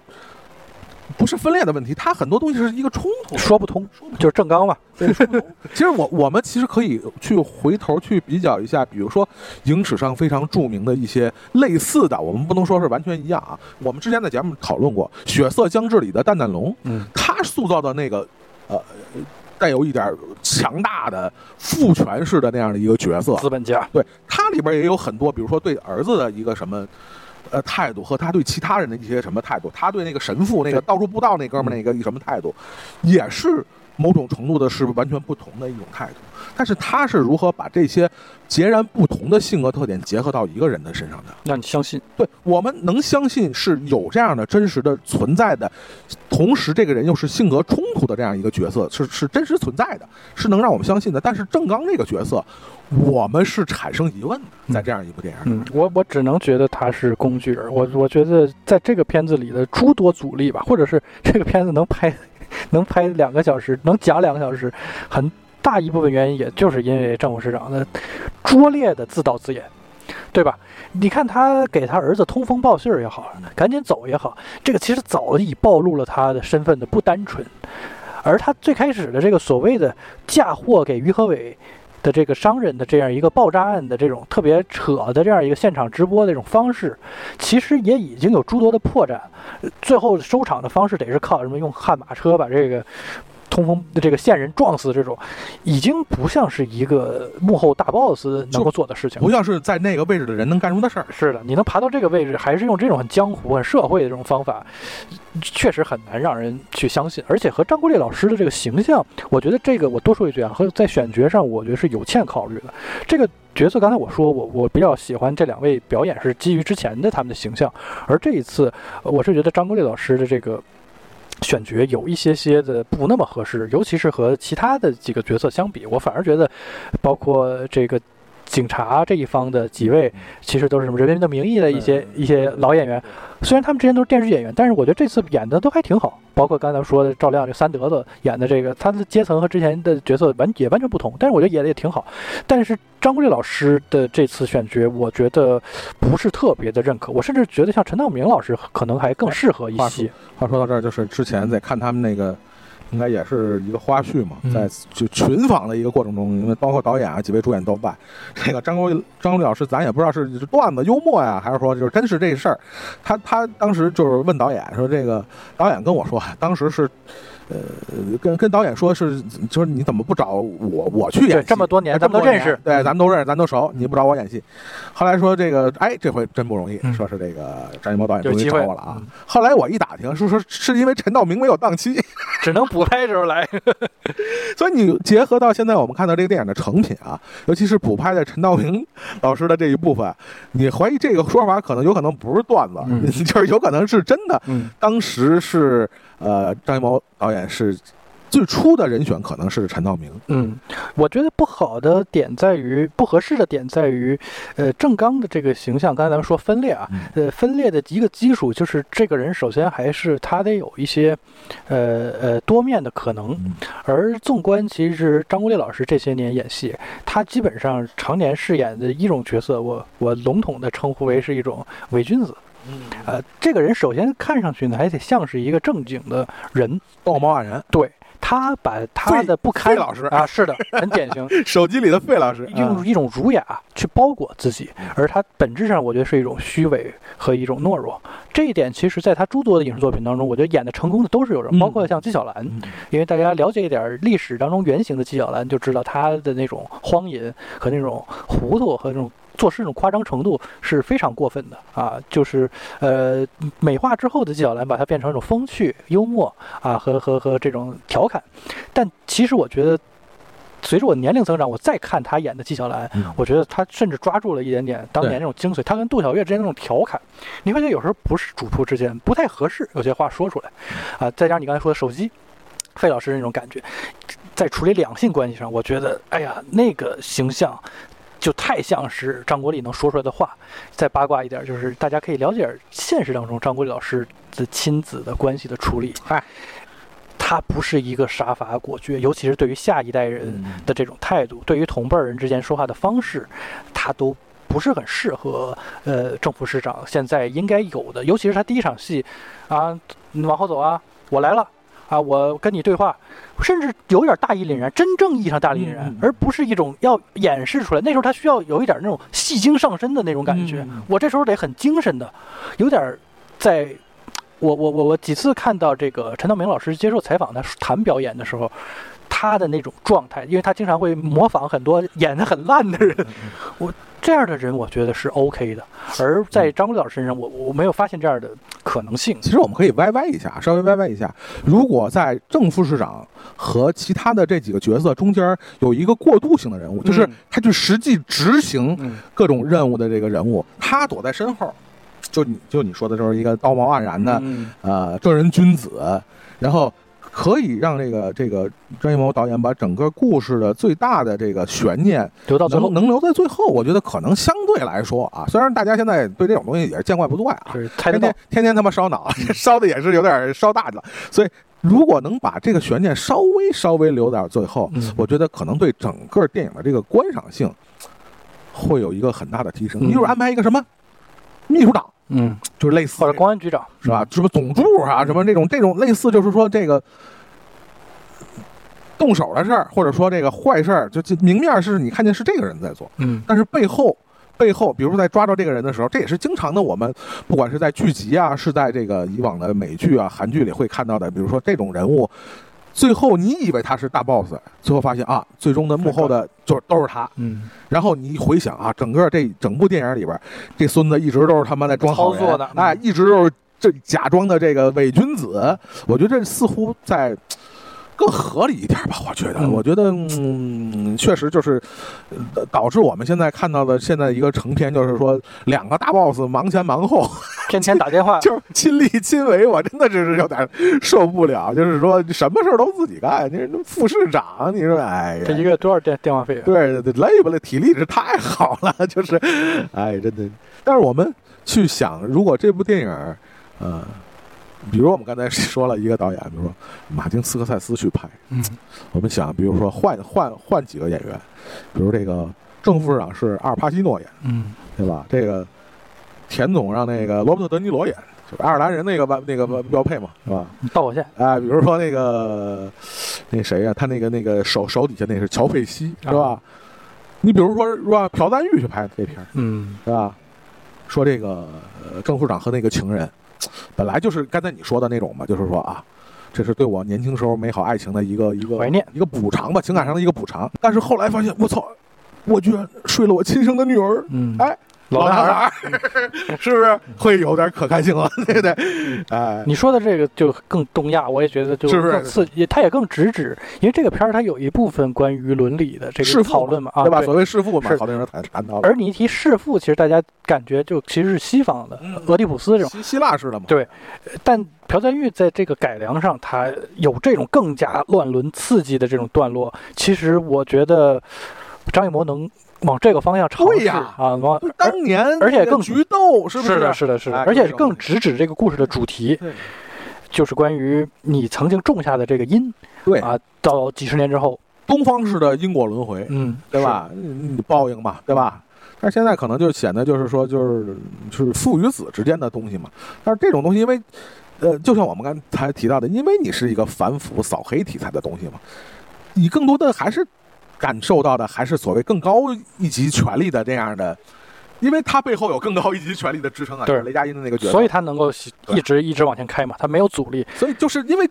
不是分裂的问题，它很多东西是一个冲突的。说不通，就是正刚嘛。对，说不通 其实我我们其实可以去回头去比较一下，比如说影史上非常著名的一些类似的，我们不能说是完全一样啊。我们之前在节目讨论过《血色将至》里的蛋蛋龙，嗯，他塑造的那个呃带有一点强大的父权式的那样的一个角色，资本家。对，他里边也有很多，比如说对儿子的一个什么。呃，态度和他对其他人的一些什么态度，他对那个神父那个对。到处布道那哥们儿那个一什么态度，也是某种程度的是完全不同的一种态度。但是他是如何把这些截然不同的性格特点结合到一个人的身上的？让你相信，对我们能相信是有这样的真实的存在的，同时这个人又是性格冲突的这样一个角色，是是真实存在的，是能让我们相信的。但是郑刚这个角色，我们是产生疑问的，在这样一部电影里。嗯，我我只能觉得他是工具人。我我觉得在这个片子里的诸多阻力吧，或者是这个片子能拍能拍两个小时，能讲两个小时，很。大一部分原因，也就是因为郑副市长的拙劣的自导自演，对吧？你看他给他儿子通风报信也好，赶紧走也好，这个其实早已暴露了他的身份的不单纯。而他最开始的这个所谓的嫁祸给于和伟的这个商人的这样一个爆炸案的这种特别扯的这样一个现场直播的这种方式，其实也已经有诸多的破绽。最后收场的方式得是靠什么？用悍马车把这个。通风的这个线人撞死这种，已经不像是一个幕后大 boss 能够做的事情，不像是在那个位置的人能干出的事儿。是的，你能爬到这个位置，还是用这种很江湖、很社会的这种方法，确实很难让人去相信。而且和张国立老师的这个形象，我觉得这个我多说一句啊，和在选角上，我觉得是有欠考虑的。这个角色刚才我说，我我比较喜欢这两位表演是基于之前的他们的形象，而这一次，我是觉得张国立老师的这个。选角有一些些的不那么合适，尤其是和其他的几个角色相比，我反而觉得，包括这个警察这一方的几位，其实都是什么《人民的名义》的一些一些老演员。虽然他们之前都是电视剧演员，但是我觉得这次演的都还挺好。包括刚才说的赵亮这三德子演的这个，他的阶层和之前的角色完也完全不同，但是我觉得演的也挺好。但是张国立老师的这次选角，我觉得不是特别的认可。我甚至觉得像陈道明老师可能还更适合一些。话说到这儿，就是之前在看他们那个。应该也是一个花絮嘛，在就群访的一个过程中，因为包括导演啊几位主演都在。这个张国张国立老师，咱也不知道是段子幽默呀，还是说就是真是这事儿。他他当时就是问导演说：“这个导演跟我说，当时是。”呃，跟跟导演说是，就是你怎么不找我我去演？这么多年咱们都认识，对，咱们都认识，咱都熟，你不找我演戏。后来说这个，哎，这回真不容易，说是这个张艺谋导演终于找我了啊。后来我一打听，说说是因为陈道明没有档期，只能补拍时候来。所以你结合到现在我们看到这个电影的成品啊，尤其是补拍的陈道明 老师的这一部分，你怀疑这个说法可能有可能不是段子，就是有可能是真的。当时是。呃，张艺谋导演是最初的人选，可能是陈道明。嗯，我觉得不好的点在于，不合适的点在于，呃，郑刚的这个形象，刚才咱们说分裂啊，呃，分裂的一个基础就是这个人首先还是他得有一些，呃呃多面的可能。而纵观其实张国立老师这些年演戏，他基本上常年饰演的一种角色，我我笼统的称呼为是一种伪君子。嗯，呃，这个人首先看上去呢，还得像是一个正经的人，道貌岸然。对他把他的不堪老师啊，是的，很典型。手机里的费老师用一种儒雅去包裹自己，而他本质上我觉得是一种虚伪和一种懦弱。这一点其实在他诸多的影视作品当中，我觉得演的成功的都是有人，包括像纪晓岚，因为大家了解一点历史当中原型的纪晓岚，就知道他的那种荒淫和那种糊涂和那种。做事那种夸张程度是非常过分的啊！就是呃，美化之后的纪晓岚，把它变成一种风趣幽默啊，和和和这种调侃。但其实我觉得，随着我年龄增长，我再看他演的纪晓岚，我觉得他甚至抓住了一点点当年那种精髓。他跟杜小月之间那种调侃，你会觉得有时候不是主仆之间不太合适，有些话说出来啊。再加上你刚才说的手机，费老师那种感觉，在处理两性关系上，我觉得哎呀，那个形象。就太像是张国立能说出来的话。再八卦一点，就是大家可以了解现实当中张国立老师的亲子的关系的处理。哎，他不是一个杀伐果决，尤其是对于下一代人的这种态度，对于同辈人之间说话的方式，他都不是很适合。呃，政府市长现在应该有的，尤其是他第一场戏，啊，你往后走啊，我来了。啊，我跟你对话，甚至有点大义凛然，真正意义上大义凛然，而不是一种要掩饰出来。那时候他需要有一点那种戏精上身的那种感觉。我这时候得很精神的，有点在。我我我我几次看到这个陈道明老师接受采访，他谈表演的时候，他的那种状态，因为他经常会模仿很多演的很烂的人。我这样的人，我觉得是 OK 的。而在张国立老师身上，我我没有发现这样的。可能性。其实我们可以歪歪一下，稍微歪歪一下。如果在正副市长和其他的这几个角色中间有一个过渡性的人物，就是嗯他去实际执行嗯各种任务的这个人物，他躲在身后，就你就你说的就是一个道貌岸然的嗯呃正人君子，然后可以让这个这个张艺谋导演把整个故事的最大的这个悬念留到最后能能留在最后，我觉得可能相对来说啊，虽然大家现在对这种东西也是见怪不怪啊，天天。天天他妈烧脑，嗯 烧的也是有点烧大了。所以，如果能把这个悬念稍微稍微留到最后，嗯我觉得可能对整个电影的这个观赏性会有一个很大的提升。嗯你比如安排一个什么秘书长，嗯，就是类似或者公安局长是吧？？什么总助啊，什么这种这种类似，就是说这个。动手的事儿，或者说这个坏事儿，就就明面是你看见是这个人在做，嗯但是背后背后，比如说在抓到这个人的时候，这也是经常的。我们不管是在剧集啊，是在这个以往的美剧啊、韩剧里会看到的，比如说这种人物，最后你以为他是大 boss，最后发现啊，最终的幕后的就是都是他。嗯，然后你一回想啊，整个这整部电影里边，这孙子一直都是他妈在装好人操作的嗯哎，一直都是这假装的这个伪君子。我觉得这似乎在。更合理一点吧，我觉得，嗯我觉得，嗯，确实就是呃导致我们现在看到的现在一个成片，就是说两个大 boss 忙前忙后，天天打电话，就是亲力亲为，我真的就是有点受不了。就是说什么事儿都自己干，你说副市长，你说哎呀，这一个月多少电电话费啊？对对，累不累？体力是太好了，就是，哎，真的。但是我们去想，如果这部电影儿，呃，比如我们刚才说了一个导演，比如说马丁斯科塞斯去拍，嗯我们想，比如说换换换几个演员，比如这个正副市长是阿尔帕西诺演，嗯对吧？这个田总让那个罗伯特·德尼罗演，就是爱尔兰人那个那个标配嘛，是吧？导火线哎，比如说那个那谁呀、他那个那个手手底下那是乔佩西，是吧？你比如说，让朴赞玉去拍这片儿，嗯是吧？说这个呃郑副长和那个情人，本来就是刚才你说的那种嘛，就是说啊，这是对我年轻时候美好爱情的一个一个怀念一个补偿吧，情感上的一个补偿。但是后来发现，我操，我居然睡了我亲生的女儿，嗯，哎，老男孩男孩儿，是不是会有点可看性了？对不对？哎，你说的这个就更东亚，我也觉得就是更刺激，它也更直指，因为这个片儿它有一部分关于伦理的这个讨论嘛，啊，对吧？所谓弑父嘛，好多人谈谈到了。而你一提弑父，其实大家感觉就其实是西方的嗯俄狄浦斯这种，希希腊式的嘛，对但朴赞玉在这个改良上，他有这种更加乱伦刺激的这种段落，其实我觉得张艺谋能往这个方向尝试啊，往当年而且更那个菊豆是不是的，是的，是的，哎而且更直指这个故事的主题，就是关于你曾经种下的这个因对啊，到几十年之后，东方式的因果轮回，嗯，对吧？你你报应嘛，对吧？但是现在可能就显得就是说，就是就是父与子之间的东西嘛。但是这种东西，因为呃，就像我们刚才提到的，因为你是一个反腐扫黑题材的东西嘛，你更多的还是感受到的还是所谓更高一级权力的这样的，因为他背后有更高一级权力的支撑啊，对。就是雷佳音的那个角色，所以他能够一直一直往前开嘛，他没有阻力，所以就是因为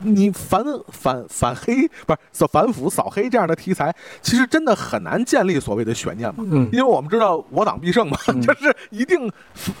你反反反黑不是扫反腐扫黑这样的题材，其实真的很难建立所谓的悬念嘛。嗯，因为我们知道我党必胜嘛，嗯就是一定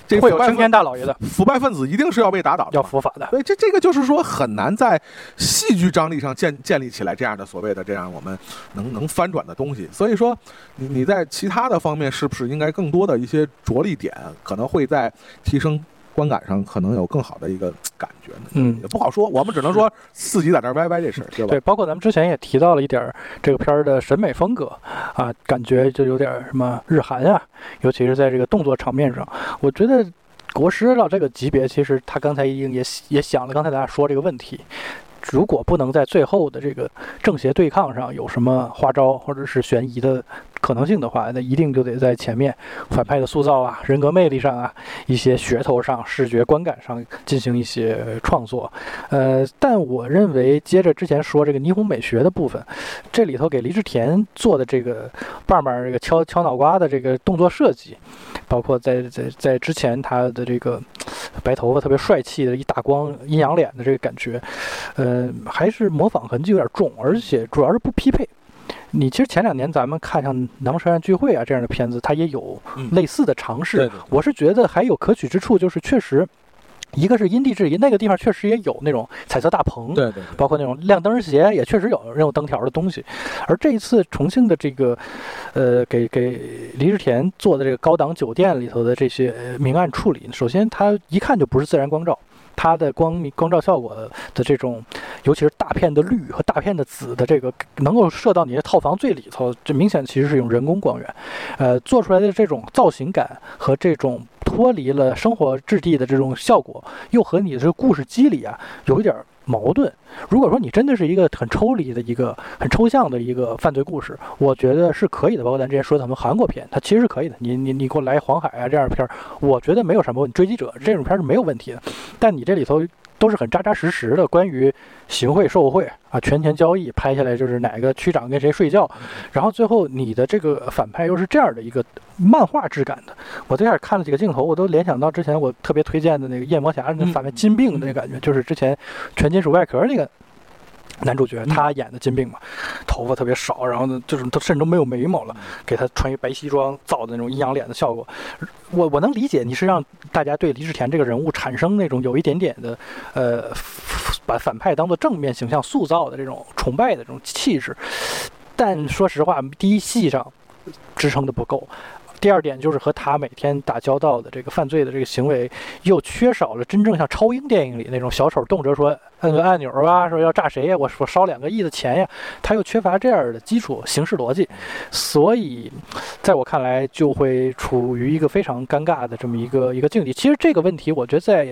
这腐败会有青天分大老爷的腐败分子一定是要被打倒的。要伏法的，所以这这个就是说很难在戏剧张力上建建立起来这样的所谓的这样我们能能翻转的东西。所以说你你在其他的方面是不是应该更多的一些着力点，可能会在提升观感上可能有更好的一个感觉呢？嗯也。不好说，我们只能说自己在这儿歪歪这事儿，对吧？对，包括咱们之前也提到了一点儿这个片儿的审美风格啊，感觉就有点儿什么日韩啊，尤其是在这个动作场面上，我觉得国师到这个级别，其实他刚才已经也也想了，刚才咱俩说这个问题。如果不能在最后的这个正邪对抗上有什么花招或者是悬疑的可能性的话，那一定就得在前面反派的塑造啊、人格魅力上啊、一些噱头上、视觉观感上进行一些创作。呃，但我认为，接着之前说这个霓虹美学的部分，这里头给黎志田做的这个棒棒这个敲敲脑瓜的这个动作设计，包括在在在之前他的这个白头发特别帅气的一打光阴阳脸的这个感觉，呃，还是模仿痕迹有点重，而且主要是不匹配。你其实前两年咱们看像《南方车站聚会》啊这样的片子，它也有嗯类似的尝试。对对对我是觉得还有可取之处，就是确实一个是因地制宜，那个地方确实也有那种彩色大棚，对对对，包括那种亮灯鞋，也确实有那种灯条的东西。而这一次重庆的这个，呃，给给李志田做的这个高档酒店里头的这些呃明暗处理，首先它一看就不是自然光照。它的光明光照效果的这种，尤其是大片的绿和大片的紫的这个，能够射到你的套房最里头，这明显其实是用人工光源，呃，做出来的这种造型感和这种脱离了生活质地的这种效果，又和你的这个故事机理啊有一点儿矛盾。如果说你真的是一个很抽离的一个很抽象的一个犯罪故事，我觉得是可以的。包括咱之前说的咱们韩国片，它其实是可以的。你你你给我来黄海啊这样的片儿，我觉得没有什么问。追击者这种片是没有问题的。但你这里头都是很扎扎实实的，关于行贿受贿啊、权钱交易，拍下来就是哪个区长跟谁睡觉，然后最后你的这个反派又是这样的一个漫画质感的。我最开始看了几个镜头，我都联想到之前我特别推荐的那个夜魔侠那反派金并的那感觉，就是之前全金属外壳那个。男主角他演的金并嘛，头发特别少，然后呢，就是他甚至都没有眉毛了，给他穿一白西装，造的那种阴阳脸的效果。我我能理解你是让大家对李治田这个人物产生那种有一点点的，呃，把反派当做正面形象塑造的这种崇拜的这种气质。但说实话，第一戏上支撑的不够。第二点就是和他每天打交道的这个犯罪的这个行为，又缺少了真正像超英电影里那种小丑动辄说摁个按钮啊，说要炸谁呀，我我烧两个亿的钱呀，他又缺乏这样的基础形式逻辑，所以在我看来就会处于一个非常尴尬的这么一个一个境地。其实这个问题，我觉得在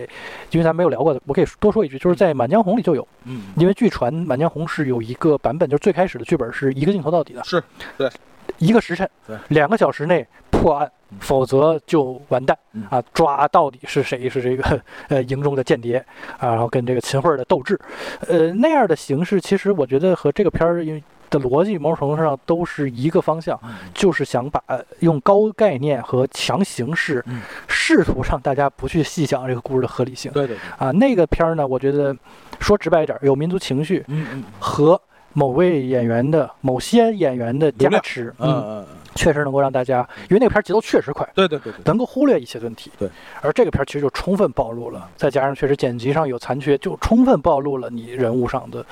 因为咱没有聊过的，我可以多说一句，就是在《满江红》里就有，嗯，因为据传《满江红》是有一个版本，就是最开始的剧本是一个镜头到底的，是对。一个时辰，对，两个小时内破案，否则就完蛋啊！抓到底是谁是这个 呃营中的间谍啊？然后跟这个秦桧的斗智，呃那样的形式，其实我觉得和这个片儿因为的逻辑某种程度上都是一个方向，就是想把用高概念和强形式，试图让大家不去细想这个故事的合理性。对对啊，那个片儿呢，我觉得说直白一点，有民族情绪，嗯嗯，和。某位演员的某些演员的加持，嗯，确实能够让大家，因为那个片儿节奏确实快，对对对，能够忽略一些问题，对。而这个片儿其实就充分暴露了，再加上确实剪辑上有残缺，就充分暴露了你人物上的。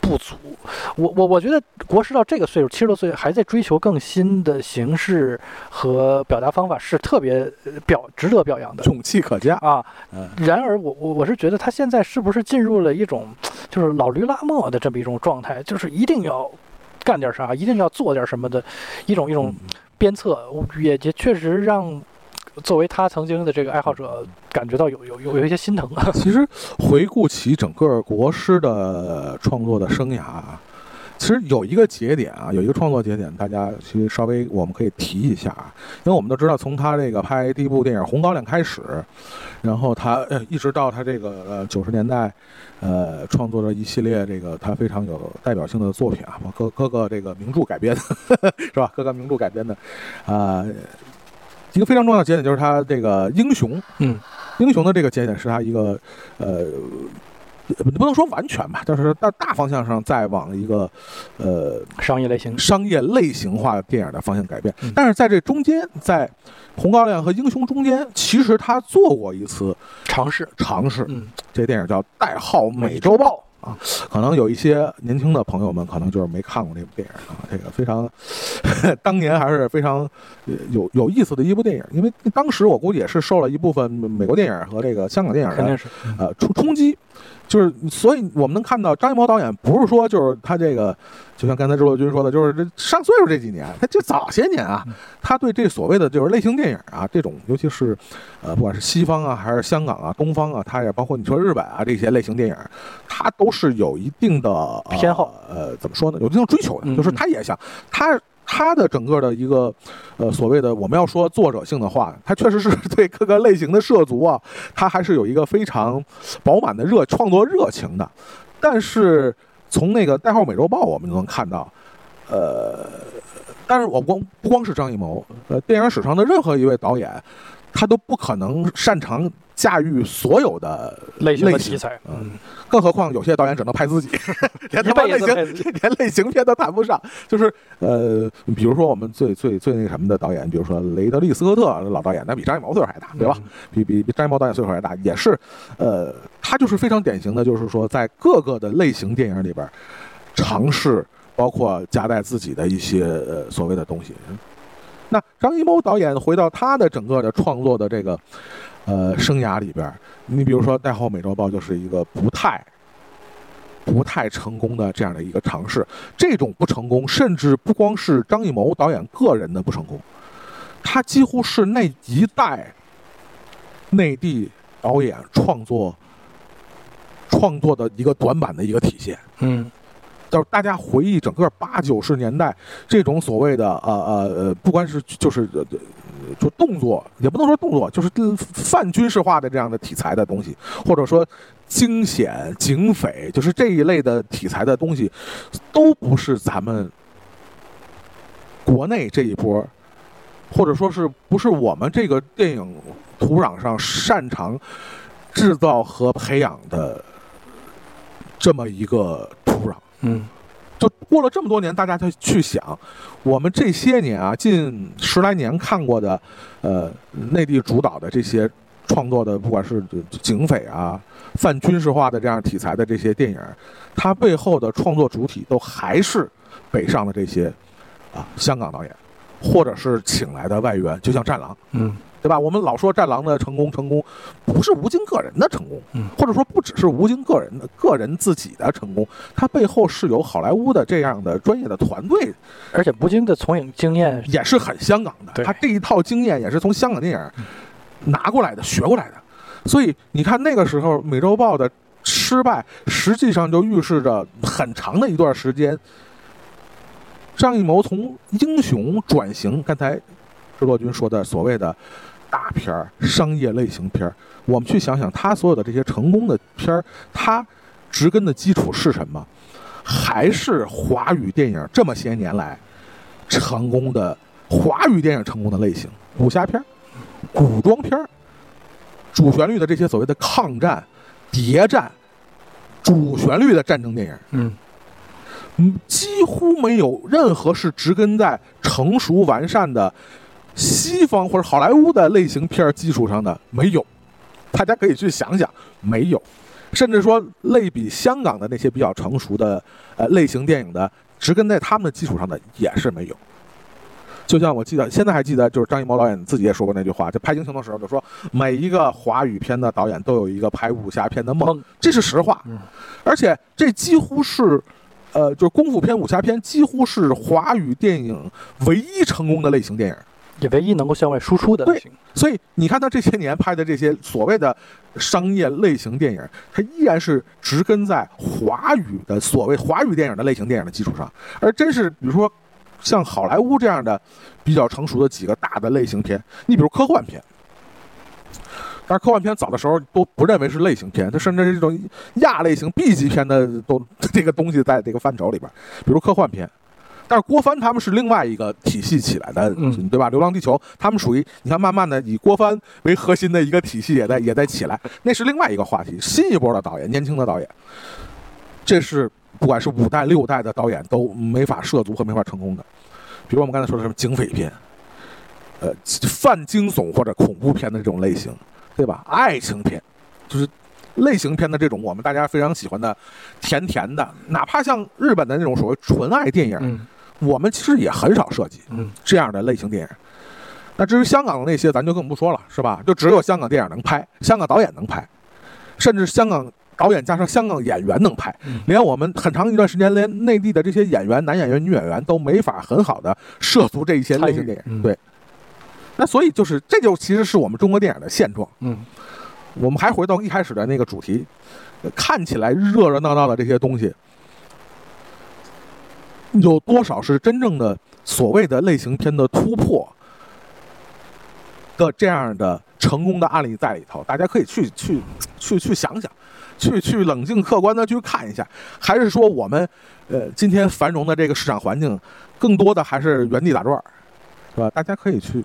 不足，我我我觉得国师到这个岁数，七十多岁还在追求更新的形式和表达方法，是特别表值得表扬的，勇气可嘉啊。然而，我我我是觉得他现在是不是进入了一种就是老驴拉磨的这么一种状态，就是一定要干点啥，一定要做点什么的一种一种鞭策，也也确实让。作为他曾经的这个爱好者，感觉到有有有有一些心疼啊。其实回顾起整个国师的创作的生涯，其实有一个节点啊，有一个创作节点，大家其实稍微我们可以提一下啊，因为我们都知道，从他这个拍第一部电影《红高粱》开始，然后他一直到他这个呃九十年代，呃创作了一系列这个他非常有代表性的作品啊，各各个这个名著改编的，是吧？各个名著改编的，啊。一个非常重要的节点就是他这个英雄，嗯，英雄的这个节点是他一个，呃，不能说完全吧，但是大大方向上在往一个，呃，商业类型、商业类型化电影的方向改变。但是在这中间，在《红高粱》和《英雄》中间，其实他做过一次尝试，尝试。嗯，这电影叫《代号美洲豹》。啊，可能有一些年轻的朋友们可能就是没看过这部电影啊，这个非常，当年还是非常有有意思的一部电影，因为当时我估计也是受了一部分美国电影和这个香港电影的呃冲冲击。就是，所以我们能看到张艺谋导演不是说就是他这个，就像刚才周洛军说的，就是这上岁数这几年，他就早些年啊，他对这所谓的就是类型电影啊，这种尤其是，呃，不管是西方啊，还是香港啊，东方啊，他也包括你说日本啊这些类型电影，他都是有一定的偏好，呃，怎么说呢？有一定追求的，就是他也想他。他的整个的一个，呃，所谓的我们要说作者性的话，他确实是 对各个类型的涉足啊，他还是有一个非常饱满的热创作热情的。但是从那个代号美洲豹，我们就能看到，呃，但是我光不光是张艺谋，呃，电影史上的任何一位导演，他都不可能擅长。驾驭所有的类型的题材，嗯，更何况有些导演只能拍自己，连他妈类型 连类型片都谈不上。就是呃，比如说我们最最最那什么的导演，比如说雷德利·斯科特老导演，那比张艺谋岁数还大，对吧？比比比张艺谋导演岁数还大，也是呃，他就是非常典型的，就是说在各个的类型电影里边尝试，包括夹带自己的一些呃所谓的东西。那张艺谋导演回到他的整个的创作的这个呃生涯里边，你比如说《代号美洲豹》就是一个不太不太成功的这样的一个尝试。这种不成功，甚至不光是张艺谋导演个人的不成功，他几乎是那一代内地导演创作创作的一个短板的一个体现。嗯就是大家回忆整个八九十年代这种所谓的呃呃呃，不管是就是呃呃就动作，也不能说动作，就是呃泛军事化的这样的题材的东西，或者说惊险、警匪，就是这一类的题材的东西，都不是咱们国内这一波，或者说是不是我们这个电影土壤上擅长制造和培养的这么一个土壤。嗯就过了这么多年，大家才去想，我们这些年啊，近十来年看过的，呃，内地主导的这些创作的，不管是警匪啊、泛军事化的这样题材的这些电影，它背后的创作主体都还是北上的这些啊香港导演，或者是请来的外援，就像《战狼》。嗯对吧？我们老说《战狼》的成功，成功不是吴京个人的成功，嗯或者说不只是吴京个人的个人自己的成功，他背后是有好莱坞的这样的专业的团队，而且吴京的从影经验，也是很香港的。他这一套经验也是从香港电影拿过来的、学过来的。所以你看那个时候《美洲豹》的失败，实际上就预示着很长的一段时间，张艺谋从英雄转型，刚才制作君说的所谓的大片儿、商业类型片儿，我们去想想他所有的这些成功的片儿，他植根的基础是什么？还是华语电影这么些年来成功的华语电影成功的类型，武侠片儿、古装片儿，主旋律的这些所谓的抗战、谍战，主旋律的战争电影，嗯。嗯，几乎没有任何是植根在成熟完善的西方或者好莱坞的类型片儿基础上的，没有。大家可以去想想，没有。甚至说，类比香港的那些比较成熟的呃类型电影的，植根在他们的基础上的也是没有。就像我记得，现在还记得，就是张艺谋导演自己也说过那句话，就拍《英雄》的时候就说，每一个华语片的导演都有一个拍武侠片的梦，这是实话。嗯而且这几乎是，呃，就是功夫片、武侠片，几乎是华语电影唯一成功的类型电影。也唯一能够向外输出的对类型。所以你看他这些年拍的这些所谓的商业类型电影，它依然是植根在华语的所谓华语电影的类型电影的基础上。而真是比如说像好莱坞这样的比较成熟的几个大的类型片，你比如科幻片。但是科幻片早的时候都不认为是类型片，它甚至是这种亚类型 B 级片的都这个东西在这个范畴里边，比如科幻片。但是郭帆他们是另外一个体系起来的，嗯对吧？《流浪地球》他们属于你看，慢慢的以郭帆为核心的一个体系也在也在起来，那是另外一个话题，新一波的导演，年轻的导演，这是不管是五代六代的导演都没法涉足和没法成功的。比如我们刚才说的什么警匪片，呃，泛惊悚或者恐怖片的这种类型，对吧？爱情片，就是类型片的这种我们大家非常喜欢的甜甜的，哪怕像日本的那种所谓纯爱电影，嗯我们其实也很少涉及嗯这样的类型电影。那至于香港的那些，咱就更不说了，是吧？就只有香港电影能拍，香港导演能拍，甚至香港导演加上香港演员能拍嗯，连我们很长一段时间，连内地的这些演员、男演员、女演员都没法很好的涉足这一些类型电影。对，那所以就是这就其实是我们中国电影的现状。嗯我们还回到一开始的那个主题，呃看起来热热闹闹的这些东西，有多少是真正的所谓的类型片的突破的这样的成功的案例在里头？大家可以去去去去想想，去去冷静客观的去看一下，还是说我们呃今天繁荣的这个市场环境，更多的还是原地打转儿，是吧？大家可以去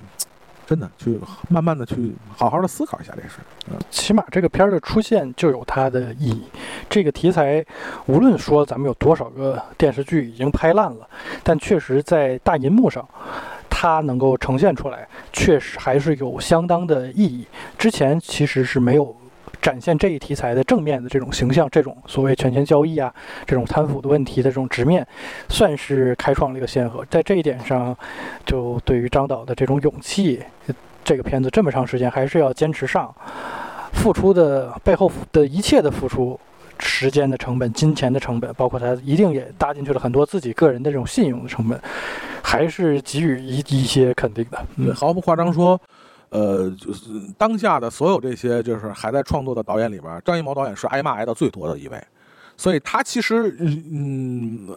真的去慢慢的去好好的思考一下这事。嗯，起码这个片儿的出现就有它的意义。这个题材，无论说咱们有多少个电视剧已经拍烂了，但确实在大银幕上，它能够呈现出来，确实还是有相当的意义。之前其实是没有。展现这一题材的正面的这种形象，这种所谓权钱交易啊，这种贪腐的问题的这种直面，算是开创了一个先河。在这一点上，就对于张导的这种勇气，这个片子这么长时间还是要坚持上，付出的背后的一切的付出，时间的成本、金钱的成本，包括他一定也搭进去了很多自己个人的这种信用的成本，还是给予一一些肯定的。嗯，毫不夸张说。呃，就是当下的所有这些就是还在创作的导演里边，张艺谋导演是挨骂挨的最多的一位，所以他其实嗯，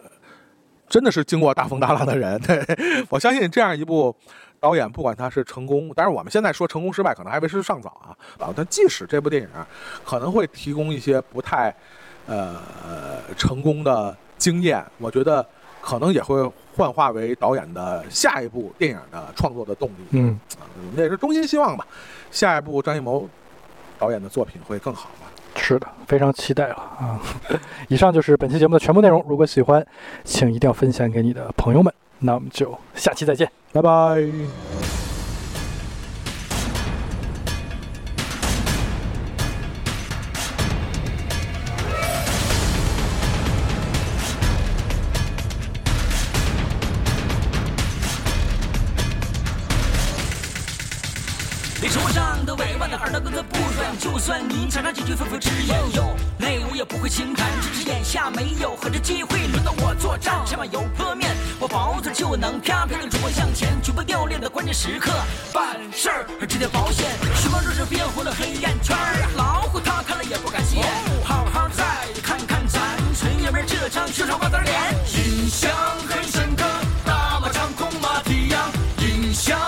真的是经过大风大浪的人。对我相信这样一部导演，不管他是成功，但是我们现在说成功失败，可能还为时尚早啊啊！但即使这部电影可能会提供一些不太呃成功的经验，我觉得可能也会。幻化为导演的下一部电影的创作的动力，嗯，啊，也是衷心希望吧。下一部张艺谋导演的作品会更好吧？是的，非常期待了啊！以上就是本期节目的全部内容。如果喜欢，请一定要分享给你的朋友们。那我们就下期再见，拜拜。委婉的耳朵根子不软，就算您常常几句吩咐之言，有泪我也不会轻弹。只是眼下没有和这机会，轮到我作战，千万油泼面，我薄嘴就能啪啪的主播向前，绝不掉链的关键时刻办事儿，直接保险。熊猫若是憋回了黑眼圈，老虎他看了也不敢歇。好好再看看咱纯爷们这张秀场瓜子脸，印象很深刻，大马长空马蹄扬，印象。